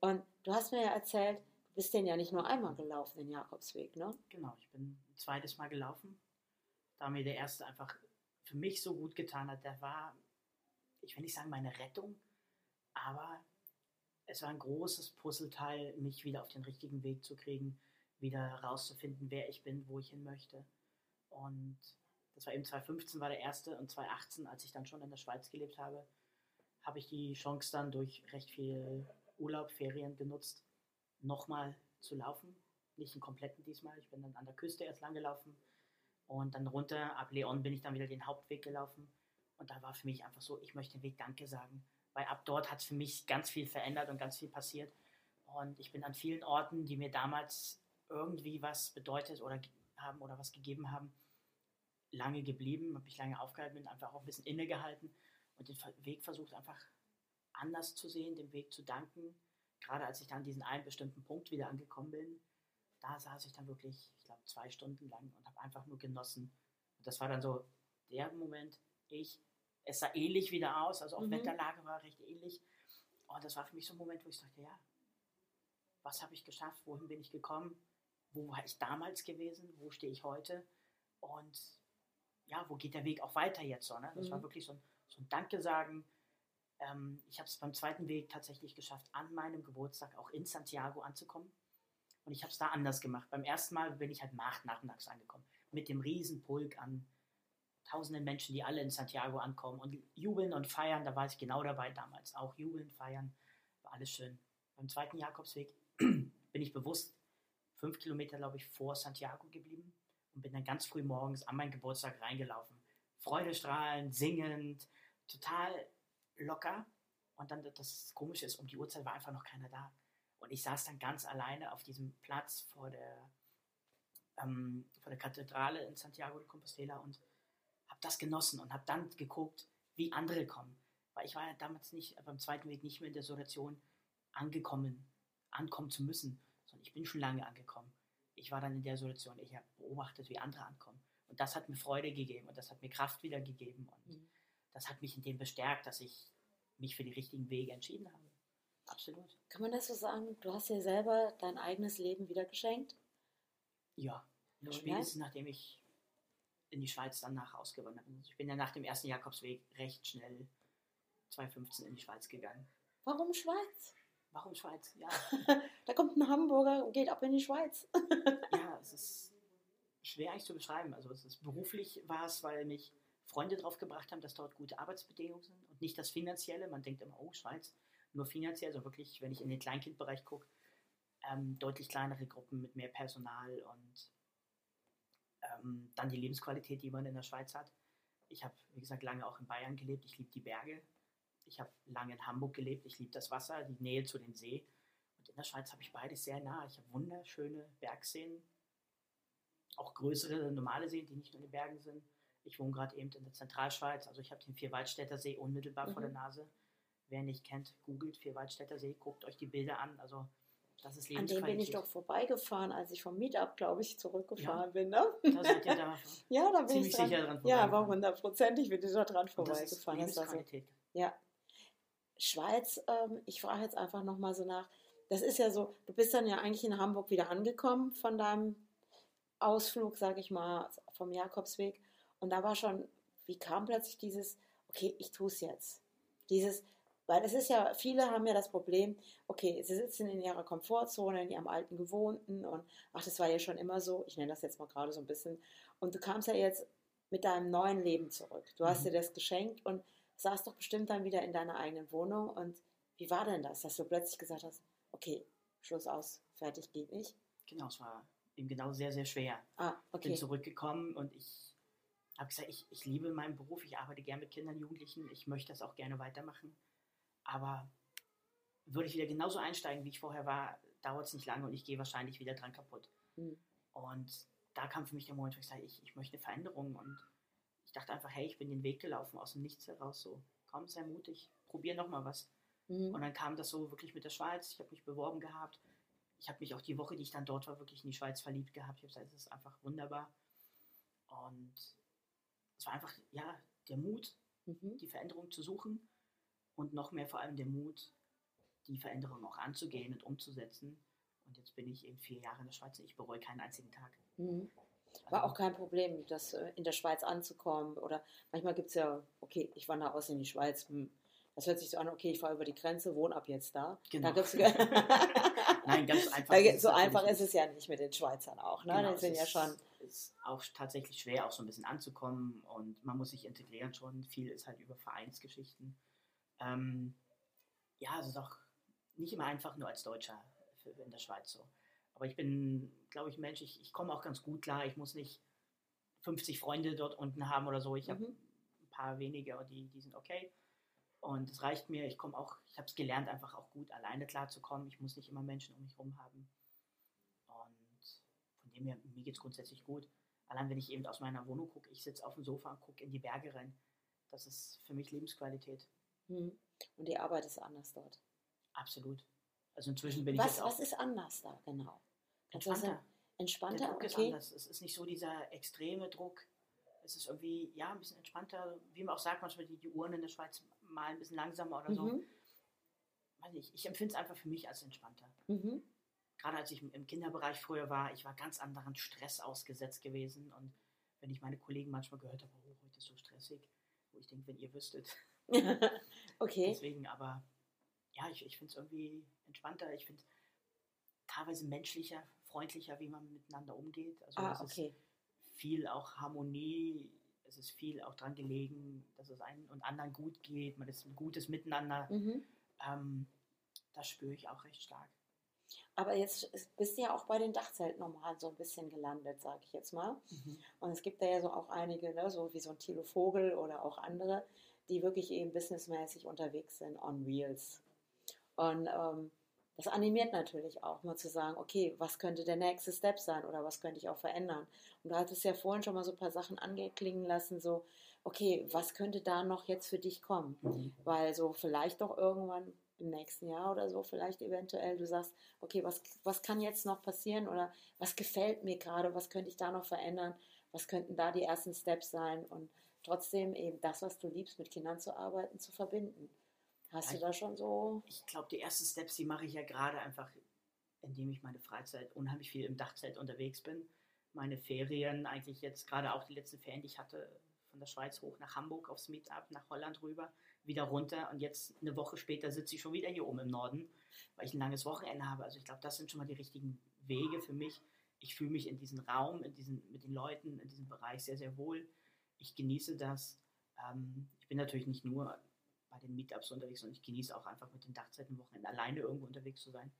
Und du hast mir ja erzählt, bist den ja nicht nur einmal gelaufen, den Jakobsweg, ne? Genau, ich bin ein zweites Mal gelaufen. Da mir der erste einfach für mich so gut getan hat, der war, ich will nicht sagen meine Rettung, aber es war ein großes Puzzleteil, mich wieder auf den richtigen Weg zu kriegen, wieder herauszufinden, wer ich bin, wo ich hin möchte. Und das war eben 2015 war der erste und 2018, als ich dann schon in der Schweiz gelebt habe, habe ich die Chance dann durch recht viel Urlaub, Ferien genutzt, nochmal zu laufen. Nicht einen kompletten diesmal. Ich bin dann an der Küste erst lang gelaufen und dann runter. Ab Leon bin ich dann wieder den Hauptweg gelaufen. Und da war für mich einfach so, ich möchte den Weg Danke sagen. Weil ab dort hat es für mich ganz viel verändert und ganz viel passiert. Und ich bin an vielen Orten, die mir damals irgendwie was bedeutet oder haben oder was gegeben haben, lange geblieben, habe ich lange aufgehalten, bin einfach auch ein bisschen innegehalten und den Weg versucht einfach anders zu sehen, dem Weg zu danken. Gerade als ich dann an diesen einen bestimmten Punkt wieder angekommen bin, da saß ich dann wirklich, ich glaube, zwei Stunden lang und habe einfach nur genossen. Und das war dann so der Moment, ich, es sah ähnlich wieder aus, also auch Mhm. Wetterlage war recht ähnlich. Und das war für mich so ein Moment, wo ich dachte, ja, was habe ich geschafft, wohin bin ich gekommen, wo war ich damals gewesen, wo stehe ich heute und ja, wo geht der Weg auch weiter jetzt so. Ne? Das war Mhm. wirklich so ein, so ein Danke sagen. Ähm, ich habe es beim zweiten Weg tatsächlich geschafft, an meinem Geburtstag auch in Santiago anzukommen. Und ich habe es da anders gemacht. Beim ersten Mal bin ich halt nach, nachmittags angekommen. Mit dem Riesenpulk an tausenden Menschen, die alle in Santiago ankommen und jubeln und feiern. Da war ich genau dabei damals. Auch jubeln, feiern, war alles schön. Beim zweiten Jakobsweg bin ich bewusst fünf Kilometer, glaube ich, vor Santiago geblieben und bin dann ganz früh morgens an meinen Geburtstag reingelaufen. Freudestrahlend, singend, total locker. Und dann das Komische ist, um die Uhrzeit war einfach noch keiner da. Und ich saß dann ganz alleine auf diesem Platz vor der, ähm, vor der Kathedrale in Santiago de Compostela und habe das genossen und habe dann geguckt, wie andere kommen. Weil ich war ja damals nicht, beim zweiten Weg nicht mehr in der Situation angekommen, ankommen zu müssen, sondern ich bin schon lange angekommen. Ich war dann in der Situation, ich habe beobachtet, wie andere ankommen. Und das hat mir Freude gegeben und das hat mir Kraft wieder gegeben und Mhm. Das hat mich in dem bestärkt, dass ich mich für die richtigen Wege entschieden habe. Absolut. Kann man das so sagen? Du hast dir selber dein eigenes Leben wieder geschenkt? Ja. Ja, Spätestens nachdem ich in die Schweiz dann nach ausgewandert bin. Ich bin ja nach dem ersten Jakobsweg recht schnell 2015 in die Schweiz gegangen. Warum Schweiz? Warum Schweiz? Ja, Da kommt ein Hamburger und geht ab in die Schweiz. ja es ist schwer eigentlich zu beschreiben. Also es ist beruflich war es, weil mich Freunde drauf gebracht haben, dass dort gute Arbeitsbedingungen sind und nicht das Finanzielle. Man denkt immer, oh, Schweiz, nur finanziell. Also wirklich, wenn ich in den Kleinkindbereich gucke, ähm, deutlich kleinere Gruppen mit mehr Personal und ähm, dann die Lebensqualität, die man in der Schweiz hat. Ich habe, wie gesagt, lange auch in Bayern gelebt. Ich liebe die Berge. Ich habe lange in Hamburg gelebt. Ich liebe das Wasser, die Nähe zu den See. Und in der Schweiz habe ich beides sehr nah. Ich habe wunderschöne Bergseen, auch größere normale Seen, die nicht nur in den Bergen sind. Ich wohne gerade eben in der Zentralschweiz. Also ich habe den Vierwaldstätter See unmittelbar vor Mhm. der Nase. Wer nicht kennt, googelt Vierwaldstätter See, guckt euch die Bilder an. Also das ist An dem bin ich Lebensqualität. doch vorbeigefahren, als ich vom Meetup, glaube ich, zurückgefahren bin. Ne? Da seid ihr da Ja, da bin ziemlich ich dran. sicher dran Ja, aber vorbeigefahren. hundertprozentig bin ich da dran Und das ist vorbeigefahren. War so. Lebensqualität. Ja. Schweiz, ähm, ich frage jetzt einfach nochmal so nach. Das ist ja so, du bist dann ja eigentlich in Hamburg wieder angekommen von deinem Ausflug, sage ich mal, vom Jakobsweg. Und da war schon, wie kam plötzlich dieses, okay, ich tue es jetzt. Dieses, weil es ist ja, viele haben ja das Problem, okay, sie sitzen in ihrer Komfortzone, in ihrem alten Gewohnten und ach, das war ja schon immer so, ich nenne das jetzt mal gerade so ein bisschen. Und du kamst ja jetzt mit deinem neuen Leben zurück. Du hast Mhm. dir das geschenkt und saß doch bestimmt dann wieder in deiner eigenen Wohnung und wie war denn das, dass du plötzlich gesagt hast, okay, Schluss aus, fertig, geht nicht? Genau, es war eben genau sehr, sehr schwer. Ah, Ich okay. bin zurückgekommen und ich habe gesagt, ich, ich liebe meinen Beruf, ich arbeite gerne mit Kindern, Jugendlichen, ich möchte das auch gerne weitermachen. Aber würde ich wieder genauso einsteigen, wie ich vorher war, dauert es nicht lange und ich gehe wahrscheinlich wieder dran kaputt. Hm. Und da kam für mich der Moment, wo ich sage, ich, ich möchte eine Veränderung. Und ich dachte einfach, hey, ich bin den Weg gelaufen, aus dem Nichts heraus. So, komm, sei mutig, probier nochmal was. Mhm. Und dann kam das so wirklich mit der Schweiz. Ich habe mich beworben gehabt. Ich habe mich auch die Woche, die ich dann dort war, wirklich in die Schweiz verliebt gehabt. Ich habe gesagt, es ist einfach wunderbar. Und es war einfach, ja, der Mut, Mhm. die Veränderung zu suchen und noch mehr vor allem der Mut, die Veränderung auch anzugehen und umzusetzen. Und jetzt bin ich eben vier Jahre in der Schweiz und ich bereue keinen einzigen Tag. Mhm. War auch kein Problem, das äh, in der Schweiz anzukommen. Oder manchmal gibt es ja, okay, ich wandere aus in die Schweiz. Hm. Das hört sich so an, okay, ich fahre über die Grenze, wohne ab jetzt da. Genau. Nein, ganz einfach. So einfach ist es ja nicht mit den Schweizern auch. Ne? Genau, die sind ja schon. Ist auch tatsächlich schwer, auch so ein bisschen anzukommen und man muss sich integrieren schon. Viel ist halt über Vereinsgeschichten. Ähm, ja, es ist auch nicht immer einfach nur als Deutscher in der Schweiz so. Aber ich bin, glaube ich, Mensch, ich, ich komme auch ganz gut klar. Ich muss nicht 50 Freunde dort unten haben oder so. Ich habe Mhm. ein paar wenige, und die, die sind okay. Und es reicht mir. Ich komme auch, ich habe es gelernt, einfach auch gut alleine klarzukommen. Ich muss nicht immer Menschen um mich herum haben. Dem her, mir geht es grundsätzlich gut. Allein wenn ich eben aus meiner Wohnung gucke, ich sitze auf dem Sofa und gucke in die Berge rein. Das ist für mich Lebensqualität. Mhm. Und die Arbeit ist anders dort. Absolut. Also inzwischen bin ich Was, jetzt auch was ist anders da genau? Das entspannter. Entspannter, Der Druck ist okay. anders. Es ist nicht so dieser extreme Druck. Es ist irgendwie, ja, ein bisschen entspannter. Wie man auch sagt, manchmal die, die Uhren in der Schweiz mal ein bisschen langsamer oder so. Mhm. Weiß nicht, ich empfinde es einfach für mich als entspannter. Mhm. Gerade als ich im- Kinderbereich früher war, ich war ganz anderen Stress ausgesetzt gewesen. Und wenn ich meine Kollegen manchmal gehört habe, oh, heute ist so stressig, wo ich denke, wenn ihr wüsstet. okay. Deswegen, aber ja, ich, ich finde es irgendwie entspannter. Ich finde teilweise menschlicher, freundlicher, wie man miteinander umgeht. Also Ah, es ist okay. viel auch Harmonie, es ist viel auch dran gelegen, dass es einen und anderen gut geht, man ist ein gutes Miteinander. Mhm. Ähm, das spüre ich auch recht stark. Aber jetzt bist du ja auch bei den Dachzelten nochmal so ein bisschen gelandet, sage ich jetzt mal. Und es gibt da ja so auch einige, ne, so wie so ein Thilo Vogel oder auch andere, die wirklich eben businessmäßig unterwegs sind on Reels. Und ähm, das animiert natürlich auch mal zu sagen, okay, was könnte der nächste Step sein oder was könnte ich auch verändern? Und du hattest ja vorhin schon mal so ein paar Sachen angeklingen lassen, so, okay, was könnte da noch jetzt für dich kommen? Mhm. Weil so vielleicht doch irgendwann im nächsten Jahr oder so, vielleicht eventuell, du sagst, okay, was, was kann jetzt noch passieren oder was gefällt mir gerade, was könnte ich da noch verändern, was könnten da die ersten Steps sein und trotzdem eben das, was du liebst, mit Kindern zu arbeiten, zu verbinden. Hast Ja, du da schon so? Ich glaube, die ersten Steps, die mache ich ja gerade einfach, indem ich meine Freizeit unheimlich viel im Dachzelt unterwegs bin. Meine Ferien, eigentlich jetzt gerade auch die letzten Ferien, die ich hatte, von der Schweiz hoch nach Hamburg aufs Meetup, nach Holland rüber, wieder runter und jetzt eine Woche später sitze ich schon wieder hier oben im Norden, weil ich ein langes Wochenende habe. Also ich glaube, das sind schon mal die richtigen Wege für mich. Ich fühle mich in diesem Raum, in diesen, mit den Leuten, in diesem Bereich sehr, sehr wohl. Ich genieße das. Ähm, ich bin natürlich nicht nur bei den Meetups unterwegs, sondern ich genieße auch einfach mit den Dachzeitenwochenenden alleine irgendwo unterwegs zu sein.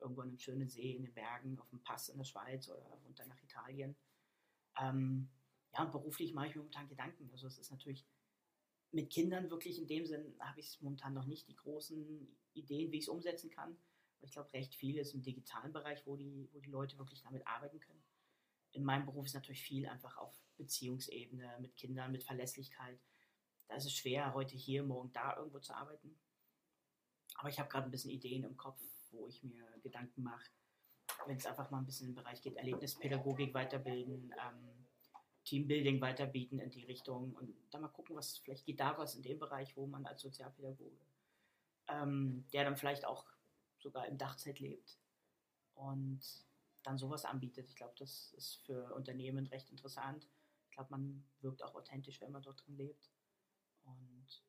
Irgendwo an einem schönen See, in den Bergen, auf dem Pass in der Schweiz oder runter nach Italien. Ähm, ja, und beruflich mache ich mir momentan Gedanken. Also es ist natürlich mit Kindern wirklich in dem Sinn habe ich momentan noch nicht die großen Ideen, wie ich es umsetzen kann. Aber ich glaube, recht viel ist im digitalen Bereich, wo die, wo die Leute wirklich damit arbeiten können. In meinem Beruf ist natürlich viel einfach auf Beziehungsebene, mit Kindern, mit Verlässlichkeit. Da ist es schwer, heute hier, morgen da irgendwo zu arbeiten. Aber ich habe gerade ein bisschen Ideen im Kopf, wo ich mir Gedanken mache, wenn es einfach mal ein bisschen im Bereich geht, Erlebnispädagogik weiterbilden, ähm, Teambuilding weiterbieten in die Richtung und dann mal gucken, was vielleicht geht da was in dem Bereich, wo man als Sozialpädagoge, ähm, der dann vielleicht auch sogar im Dachzelt lebt und dann sowas anbietet. Ich glaube, das ist für Unternehmen recht interessant. Ich glaube, man wirkt auch authentisch, wenn man dort drin lebt. Und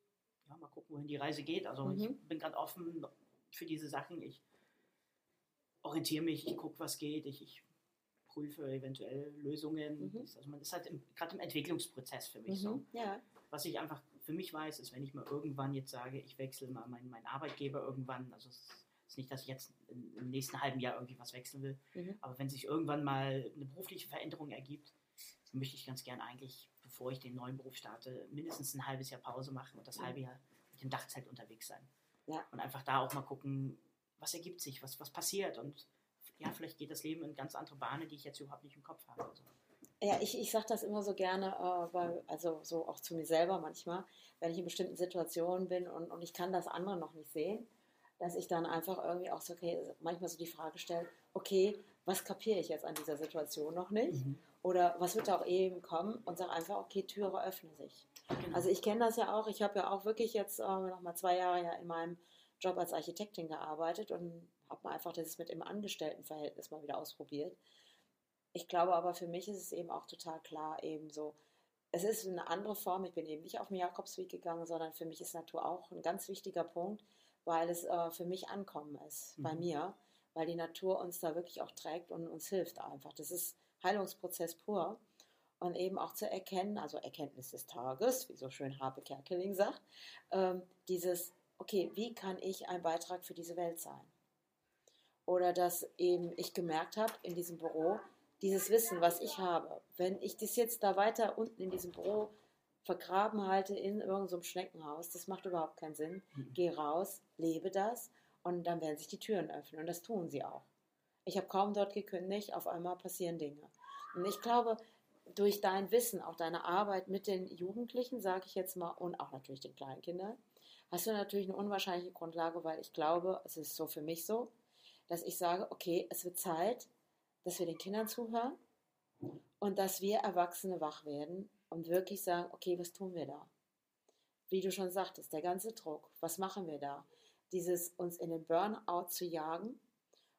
ja, mal gucken, wohin die Reise geht. Also Mhm. ich bin gerade offen für diese Sachen. Ich orientiere mich, ich gucke, was geht, ich, ich prüfe eventuell Lösungen. Mhm. Also man ist halt gerade im Entwicklungsprozess für mich so. Mhm. Ja. Was ich einfach für mich weiß, ist, wenn ich mal irgendwann jetzt sage, ich wechsle mal meinen, meinen Arbeitgeber irgendwann, also es ist nicht, dass ich jetzt im nächsten halben Jahr irgendwie was wechseln will, mhm. aber wenn sich irgendwann mal eine berufliche Veränderung ergibt, möchte ich ganz gern eigentlich, bevor ich den neuen Beruf starte, mindestens ein halbes Jahr Pause machen und das halbe Jahr mit dem Dachzelt unterwegs sein. Ja. Und einfach da auch mal gucken, was ergibt sich, was, was passiert und ja, vielleicht geht das Leben in ganz andere Bahnen, die ich jetzt überhaupt nicht im Kopf habe. Also. Ja, ich, ich sage das immer so gerne, äh, weil, also so auch zu mir selber manchmal, wenn ich in bestimmten Situationen bin und, und ich kann das andere noch nicht sehen, dass ich dann einfach irgendwie auch so, okay, manchmal so die Frage stelle, okay, was kapiere ich jetzt an dieser Situation noch nicht? Mhm. Oder was wird da auch eben kommen? Und sage einfach, okay, Türe öffnen sich. Genau. Also ich kenne das ja auch, ich habe ja auch wirklich jetzt äh, noch mal zwei Jahre ja in meinem Job als Architektin gearbeitet und habe mal einfach das mit dem Angestelltenverhältnis mal wieder ausprobiert. Ich glaube aber für mich ist es eben auch total klar, eben so, es ist eine andere Form. Ich bin eben nicht auf den Jakobsweg gegangen, sondern für mich ist Natur auch ein ganz wichtiger Punkt, weil es äh, für mich Ankommen ist, mhm. bei mir, weil die Natur uns da wirklich auch trägt und uns hilft einfach. Das ist Heilungsprozess pur. Und eben auch zu erkennen, also Erkenntnis des Tages, wie so schön Harpe Kerkeling sagt, ähm, dieses, okay, wie kann ich ein Beitrag für diese Welt sein? Oder dass eben ich gemerkt habe in diesem Büro, dieses Wissen, was ich habe, wenn ich das jetzt da weiter unten in diesem Büro vergraben halte in irgendeinem Schneckenhaus, das macht überhaupt keinen Sinn. Mhm. Geh raus, lebe das und dann werden sich die Türen öffnen und das tun sie auch. Ich habe kaum dort gekündigt, auf einmal passieren Dinge. Und ich glaube, durch dein Wissen, auch deine Arbeit mit den Jugendlichen, sage ich jetzt mal, und auch natürlich den Kleinkindern, hast du natürlich eine unwahrscheinliche Grundlage, weil ich glaube, es ist so für mich so, dass ich sage, okay, es wird Zeit, dass wir den Kindern zuhören und dass wir Erwachsene wach werden und wirklich sagen, okay, was tun wir da? Wie du schon sagtest, der ganze Druck, was machen wir da? Dieses uns in den Burnout zu jagen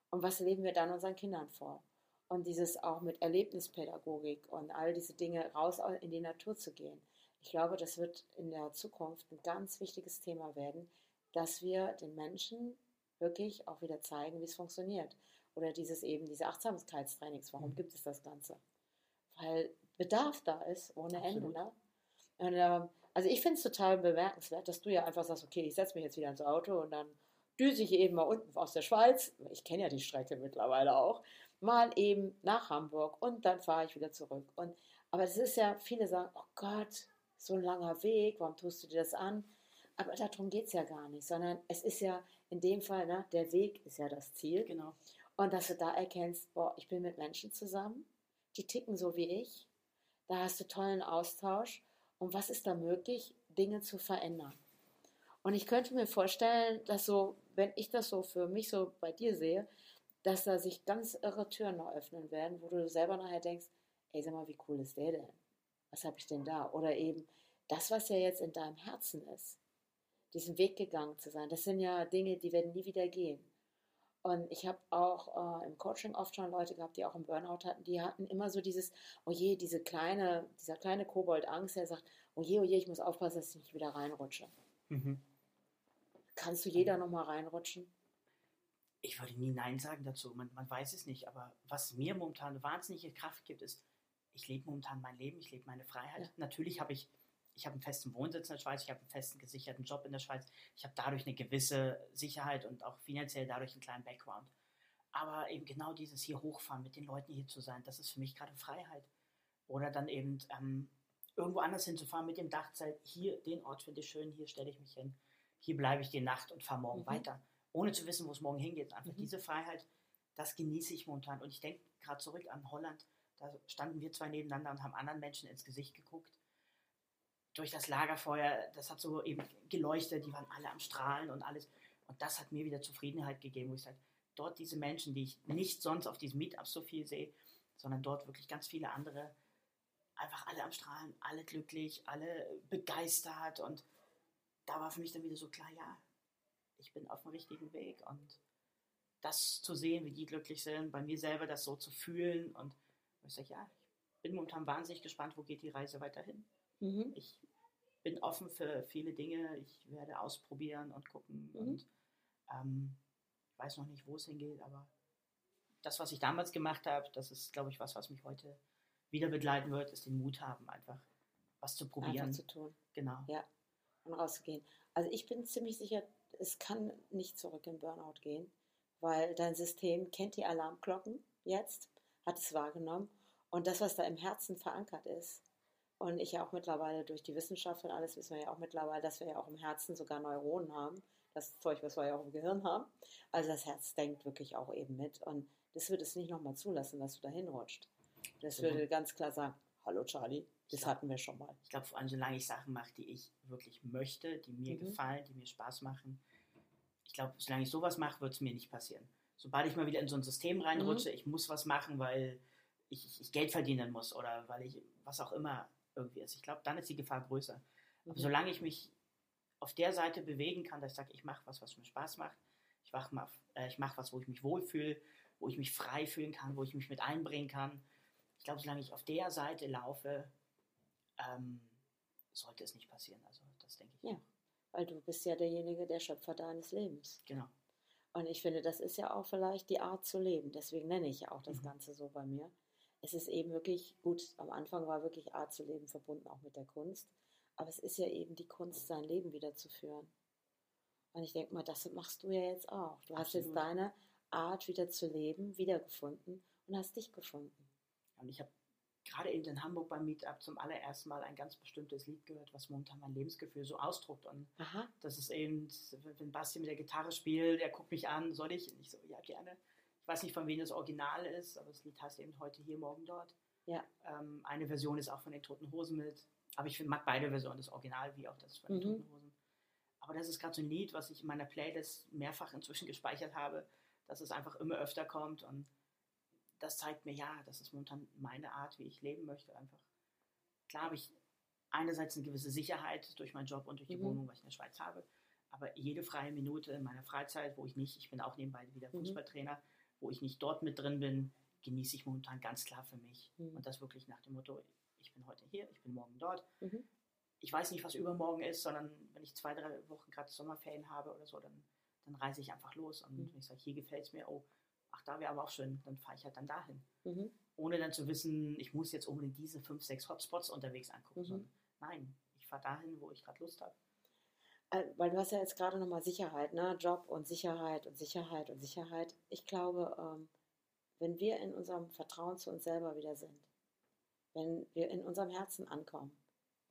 und was leben wir dann unseren Kindern vor? Und dieses auch mit Erlebnispädagogik und all diese Dinge raus in die Natur zu gehen. Ich glaube, das wird in der Zukunft ein ganz wichtiges Thema werden, dass wir den Menschen wirklich auch wieder zeigen, wie es funktioniert. Oder dieses eben, diese Achtsamkeitstrainings, warum mhm. gibt es das Ganze? Weil Bedarf da ist, ohne Absolut. Ende. Ne? Und, äh, also ich finde es total bemerkenswert, dass du ja einfach sagst, okay, ich setze mich jetzt wieder ins Auto und dann düse ich eben mal unten aus der Schweiz, ich kenne ja die Strecke mittlerweile auch, mal eben nach Hamburg und dann fahre ich wieder zurück. Und, aber es ist ja, viele sagen, oh Gott, so ein langer Weg, warum tust du dir das an? Aber darum geht es ja gar nicht, sondern es ist ja in dem Fall, ne, der Weg ist ja das Ziel. Genau. Und dass du da erkennst, boah, ich bin mit Menschen zusammen, die ticken so wie ich, da hast du tollen Austausch und was ist da möglich, Dinge zu verändern. Und ich könnte mir vorstellen, dass so, wenn ich das so für mich so bei dir sehe, dass da sich ganz irre Türen noch öffnen werden, wo du selber nachher denkst, ey, sag mal, wie cool ist der denn? Was habe ich denn da? Oder eben das, was ja jetzt in deinem Herzen ist, diesen Weg gegangen zu sein, das sind ja Dinge, die werden nie wieder gehen. Und ich habe auch äh, im Coaching oft schon Leute gehabt, die auch einen Burnout hatten, die hatten immer so dieses, oh je, diese kleine, dieser kleine Kobold Angst, der sagt, oh je, oh je, ich muss aufpassen, dass ich nicht wieder reinrutsche. Mhm. Kannst du jeder nochmal reinrutschen? Ich würde nie Nein sagen dazu, man, man weiß es nicht, aber was mir momentan eine wahnsinnige Kraft gibt, ist, ich lebe momentan mein Leben, ich lebe meine Freiheit. Ja. Natürlich habe ich ich habe einen festen Wohnsitz in der Schweiz, ich habe einen festen gesicherten Job in der Schweiz, ich habe dadurch eine gewisse Sicherheit und auch finanziell dadurch einen kleinen Background. Aber eben genau dieses hier hochfahren, mit den Leuten hier zu sein, das ist für mich gerade Freiheit. Oder dann eben ähm, irgendwo anders hinzufahren mit dem Dachzelt, hier, den Ort finde ich schön, hier stelle ich mich hin, hier bleibe ich die Nacht und fahre morgen mhm. weiter, ohne zu wissen, wo es morgen hingeht. Einfach mhm. diese Freiheit, das genieße ich momentan. Und ich denke gerade zurück an Holland, da standen wir zwei nebeneinander und haben anderen Menschen ins Gesicht geguckt durch das Lagerfeuer, das hat so eben geleuchtet, die waren alle am Strahlen und alles. Und das hat mir wieder Zufriedenheit gegeben, wo ich sage, dort diese Menschen, die ich nicht sonst auf diesem Meetup so viel sehe, sondern dort wirklich ganz viele andere, einfach alle am Strahlen, alle glücklich, alle begeistert. Und da war für mich dann wieder so klar, ja, ich bin auf dem richtigen Weg. Und das zu sehen, wie die glücklich sind, bei mir selber das so zu fühlen. Und ich sage, ja, ich bin momentan wahnsinnig gespannt, wo geht die Reise weiterhin. Mhm. Ich bin offen für viele Dinge. Ich werde ausprobieren und gucken. Mhm. Und ähm, weiß noch nicht, wo es hingeht, aber das, was ich damals gemacht habe, das ist, glaube ich, was, was mich heute wieder begleiten wird, ist den Mut haben, einfach was zu probieren. Einfach zu tun. Genau. Ja. und rauszugehen. Also ich bin ziemlich sicher, es kann nicht zurück in Burnout gehen, weil dein System kennt die Alarmglocken jetzt, hat es wahrgenommen und das, was da im Herzen verankert ist. Und ich ja auch mittlerweile durch die Wissenschaft und alles wissen wir ja auch mittlerweile, dass wir ja auch im Herzen sogar Neuronen haben. Das Zeug, was wir ja auch im Gehirn haben. Also das Herz denkt wirklich auch eben mit. Und das wird es nicht nochmal zulassen, dass du da hinrutscht. Das Mhm. würde ganz klar sagen, hallo Charlie, das Ja. hatten wir schon mal. Ich glaube, vor allem solange ich Sachen mache, die ich wirklich möchte, die mir Mhm. gefallen, die mir Spaß machen. Ich glaube, solange ich sowas mache, wird es mir nicht passieren. Sobald ich mal wieder in so ein System reinrutsche, Mhm. ich muss was machen, weil ich- ich Geld verdienen muss oder weil ich was auch immer irgendwie ist. Ich glaube, dann ist die Gefahr größer. Aber Mhm. solange ich mich auf der Seite bewegen kann, dass ich sage, ich mache was, was mir Spaß macht, ich mache äh, ich mach was, wo ich mich wohlfühle, wo ich mich frei fühlen kann, wo ich mich mit einbringen kann. Ich glaube, solange ich auf der Seite laufe, ähm, sollte es nicht passieren. Also das denke ich. Ja. Weil du bist ja derjenige, der Schöpfer deines Lebens. Genau. Und ich finde, das ist ja auch vielleicht die Art zu leben. Deswegen nenne ich ja auch das Mhm. Ganze so bei mir. Es ist eben wirklich gut, am Anfang war wirklich Art zu leben verbunden auch mit der Kunst. Aber es ist ja eben die Kunst, sein Leben wieder zu führen. Und ich denke mal, das machst du ja jetzt auch. Du hast jetzt Absolut. deine Art wieder zu leben wiedergefunden und hast dich gefunden. Und ich habe gerade eben in Hamburg beim Meetup zum allerersten Mal ein ganz bestimmtes Lied gehört, was momentan mein Lebensgefühl so ausdruckt. Und Aha. das ist eben, wenn Basti mit der Gitarre spielt, der guckt mich an, soll ich? Und ich so, ja, gerne. Ich weiß nicht, von wem das Original ist, aber das Lied heißt eben heute hier, morgen dort. Ja. Ähm, eine Version ist auch von den Toten Hosen mit. Aber ich find- mag beide Versionen, das Original wie auch das von den Mhm. Toten Hosen. Aber das ist gerade so ein Lied, was ich in meiner Playlist mehrfach inzwischen gespeichert habe, dass es einfach immer öfter kommt und das zeigt mir, ja, das ist momentan meine Art, wie ich leben möchte. Einfach. Klar habe ich einerseits eine gewisse Sicherheit durch meinen Job und durch die Mhm. Wohnung, was ich in der Schweiz habe, aber jede freie Minute in meiner Freizeit, wo ich nicht, ich bin auch nebenbei wieder Mhm. Wo ich nicht dort mit drin bin, genieße ich momentan ganz klar für mich. Mhm. Und das wirklich nach dem Motto, ich bin heute hier, ich bin morgen dort. Mhm. Ich weiß nicht, was übermorgen ist, sondern wenn ich zwei, drei Wochen gerade Sommerferien habe oder so, dann, dann reise ich einfach los. Und Mhm. wenn ich sage, hier gefällt es mir, oh, ach, da wäre aber auch schön, dann fahre ich halt dann dahin. Mhm. Ohne dann zu wissen, ich muss jetzt unbedingt diese fünf, sechs Hotspots unterwegs angucken. Mhm. Sondern nein, ich fahre dahin, wo ich gerade Lust habe. Äh, Weil du hast ja jetzt gerade nochmal Sicherheit, ne? Job und Sicherheit und Sicherheit und Sicherheit. Ich glaube, ähm, wenn wir in unserem Vertrauen zu uns selber wieder sind, wenn wir in unserem Herzen ankommen,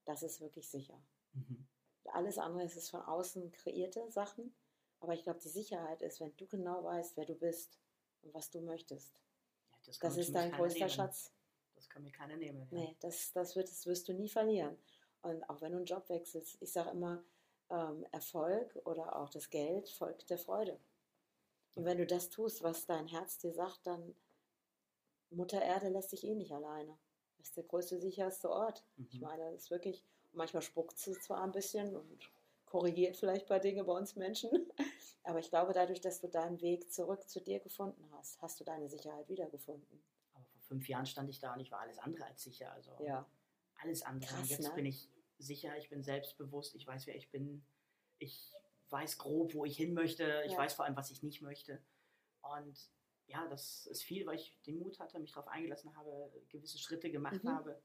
das ist wirklich sicher. Mhm. Alles andere ist es von außen kreierte Sachen, aber ich glaube, die Sicherheit ist, wenn du genau weißt, wer du bist und was du möchtest. Ja, das kann Das ist dein größter nehmen. Schatz. Das kann mir keiner nehmen. Ja. Nee, das, das, wird, das wirst du nie verlieren. Und auch wenn du einen Job wechselst, ich sage immer, ähm, Erfolg oder auch das Geld folgt der Freude. Und wenn du das tust, was dein Herz dir sagt, dann Mutter Erde lässt dich eh nicht alleine. Das ist der größte, sicherste Ort. Ich Mhm. meine, das ist wirklich, manchmal spuckt sie zwar ein bisschen und korrigiert vielleicht bei Dinge bei uns Menschen, aber ich glaube, dadurch, dass du deinen Weg zurück zu dir gefunden hast, hast du deine Sicherheit wiedergefunden. Aber vor fünf Jahren stand ich da und ich war alles andere als sicher. Also Ja. alles andere. Krass, und jetzt ne? bin ich sicher, ich bin selbstbewusst, ich weiß, wer ich bin. Ich weiß grob, wo ich hin möchte. Ich Ja. weiß vor allem, was ich nicht möchte. Und ja, das ist viel, weil ich den Mut hatte, mich darauf eingelassen habe, gewisse Schritte gemacht Mhm. habe.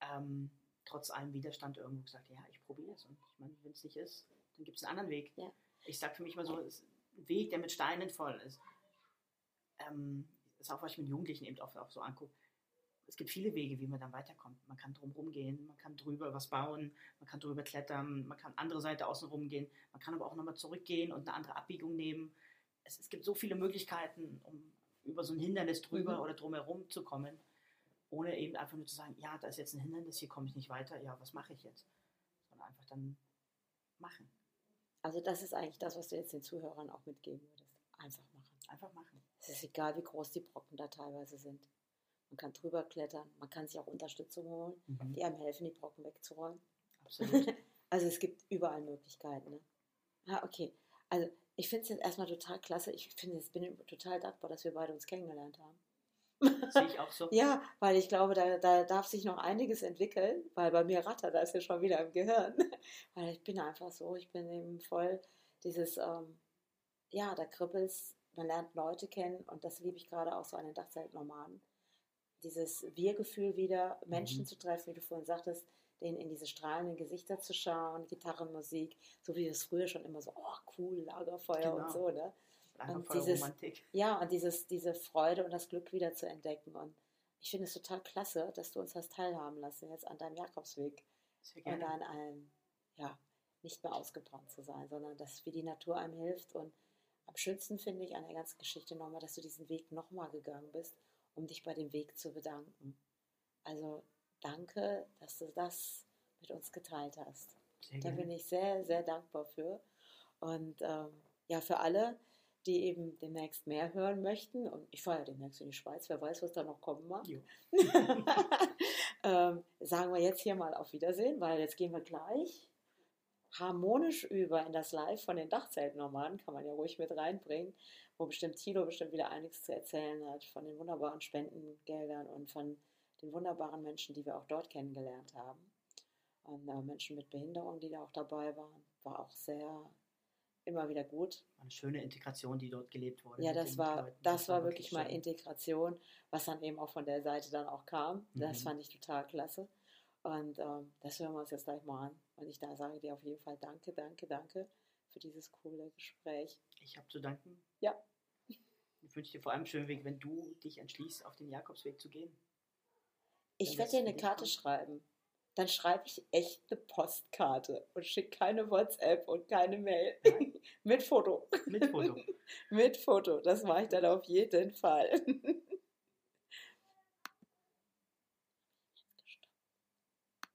Ähm, trotz allem Widerstand irgendwo gesagt, ja, ich probiere es. Und ich meine, wenn es nicht ist, dann gibt es einen anderen Weg. Ja. Ich sage für mich mal so, es ist ein Weg, der mit Steinen voll ist. Ähm, das ist auch, was ich mit Jugendlichen eben oft auch so angucke es gibt viele Wege, wie man dann weiterkommt. Man kann drumherum gehen, man kann drüber was bauen, man kann drüber klettern, man kann andere Seite außen rum gehen, man kann aber auch nochmal zurückgehen und eine andere Abbiegung nehmen. Es, es gibt so viele Möglichkeiten, um über so ein Hindernis drüber Mhm. oder drumherum zu kommen, ohne eben einfach nur zu sagen, ja, da ist jetzt ein Hindernis, hier komme ich nicht weiter, ja, was mache ich jetzt? Sondern einfach dann machen. Also das ist eigentlich das, was du jetzt den Zuhörern auch mitgeben würdest. Einfach machen. Einfach machen. Es ist egal, wie groß die Brocken da teilweise sind. Man kann drüber klettern, man kann sich auch Unterstützung holen, Mhm. die einem helfen, die Brocken wegzuräumen. Absolut. Also es gibt überall Möglichkeiten. Ne? Ah, okay. Also ich finde es jetzt erstmal total klasse. Ich finde, jetzt bin ich total dankbar, dass wir beide uns kennengelernt haben. Sehe ich auch so. Ja, weil ich glaube, da, da darf sich noch einiges entwickeln, weil bei mir rattert das ja schon wieder im Gehirn. Weil ich bin einfach so, ich bin eben voll dieses, ähm, ja, da kribbelst, man lernt Leute kennen und das liebe ich gerade auch so an den Dachzeltnomaden. Dieses Wir-Gefühl wieder, Menschen Mhm. zu treffen, wie du vorhin sagtest, denen in diese strahlenden Gesichter zu schauen, Gitarrenmusik, so wie es früher schon immer so, oh cool, Lagerfeuer Genau. und so, ne? Und dieses- Romantik. Ja, und dieses, diese Freude und das Glück wieder zu entdecken. Und ich finde es total klasse, dass du uns das teilhaben lassen, jetzt an deinem Jakobsweg Sehr und gerne. an einem, ja, nicht mehr ausgebrannt zu sein, sondern dass wie die Natur einem hilft. Und am schönsten finde ich an der ganzen Geschichte nochmal, dass du diesen Weg nochmal gegangen bist, um dich bei dem Weg zu bedanken. Also danke, dass du das mit uns geteilt hast. Da bin ich sehr, sehr dankbar für. Und ähm, ja, für alle, die eben demnächst mehr hören möchten, und ich fahre ja demnächst in die Schweiz, wer weiß, was da noch kommen mag, ähm, sagen wir jetzt hier mal auf Wiedersehen, weil jetzt gehen wir gleich harmonisch über in das Live von den Dachzeltnomaden, kann man ja ruhig mit reinbringen, wo bestimmt Tilo bestimmt wieder einiges zu erzählen hat von den wunderbaren Spendengeldern und von den wunderbaren Menschen, die wir auch dort kennengelernt haben. Und äh, Menschen mit Behinderung, die da auch dabei waren, war auch sehr immer wieder gut. Eine schöne Integration, die dort gelebt wurde. Ja, das war, Leuten. das war wirklich mal schön. Integration, was dann eben auch von der Seite dann auch kam. Das Mhm. fand ich total klasse. Und ähm, das hören wir uns jetzt gleich mal an. Und ich da sage dir auf jeden Fall danke, danke, danke für dieses coole Gespräch. Ich habe zu danken. Ja. Ich wünsche dir vor allem einen schönen Weg, wenn du dich entschließt, auf den Jakobsweg zu gehen. Ich werde dir eine Karte kommt. schreiben. Dann schreibe ich echt eine Postkarte und schicke keine WhatsApp und keine Mail. Mit Foto. Mit Foto. Mit Foto. Das mache ich dann auf jeden Fall.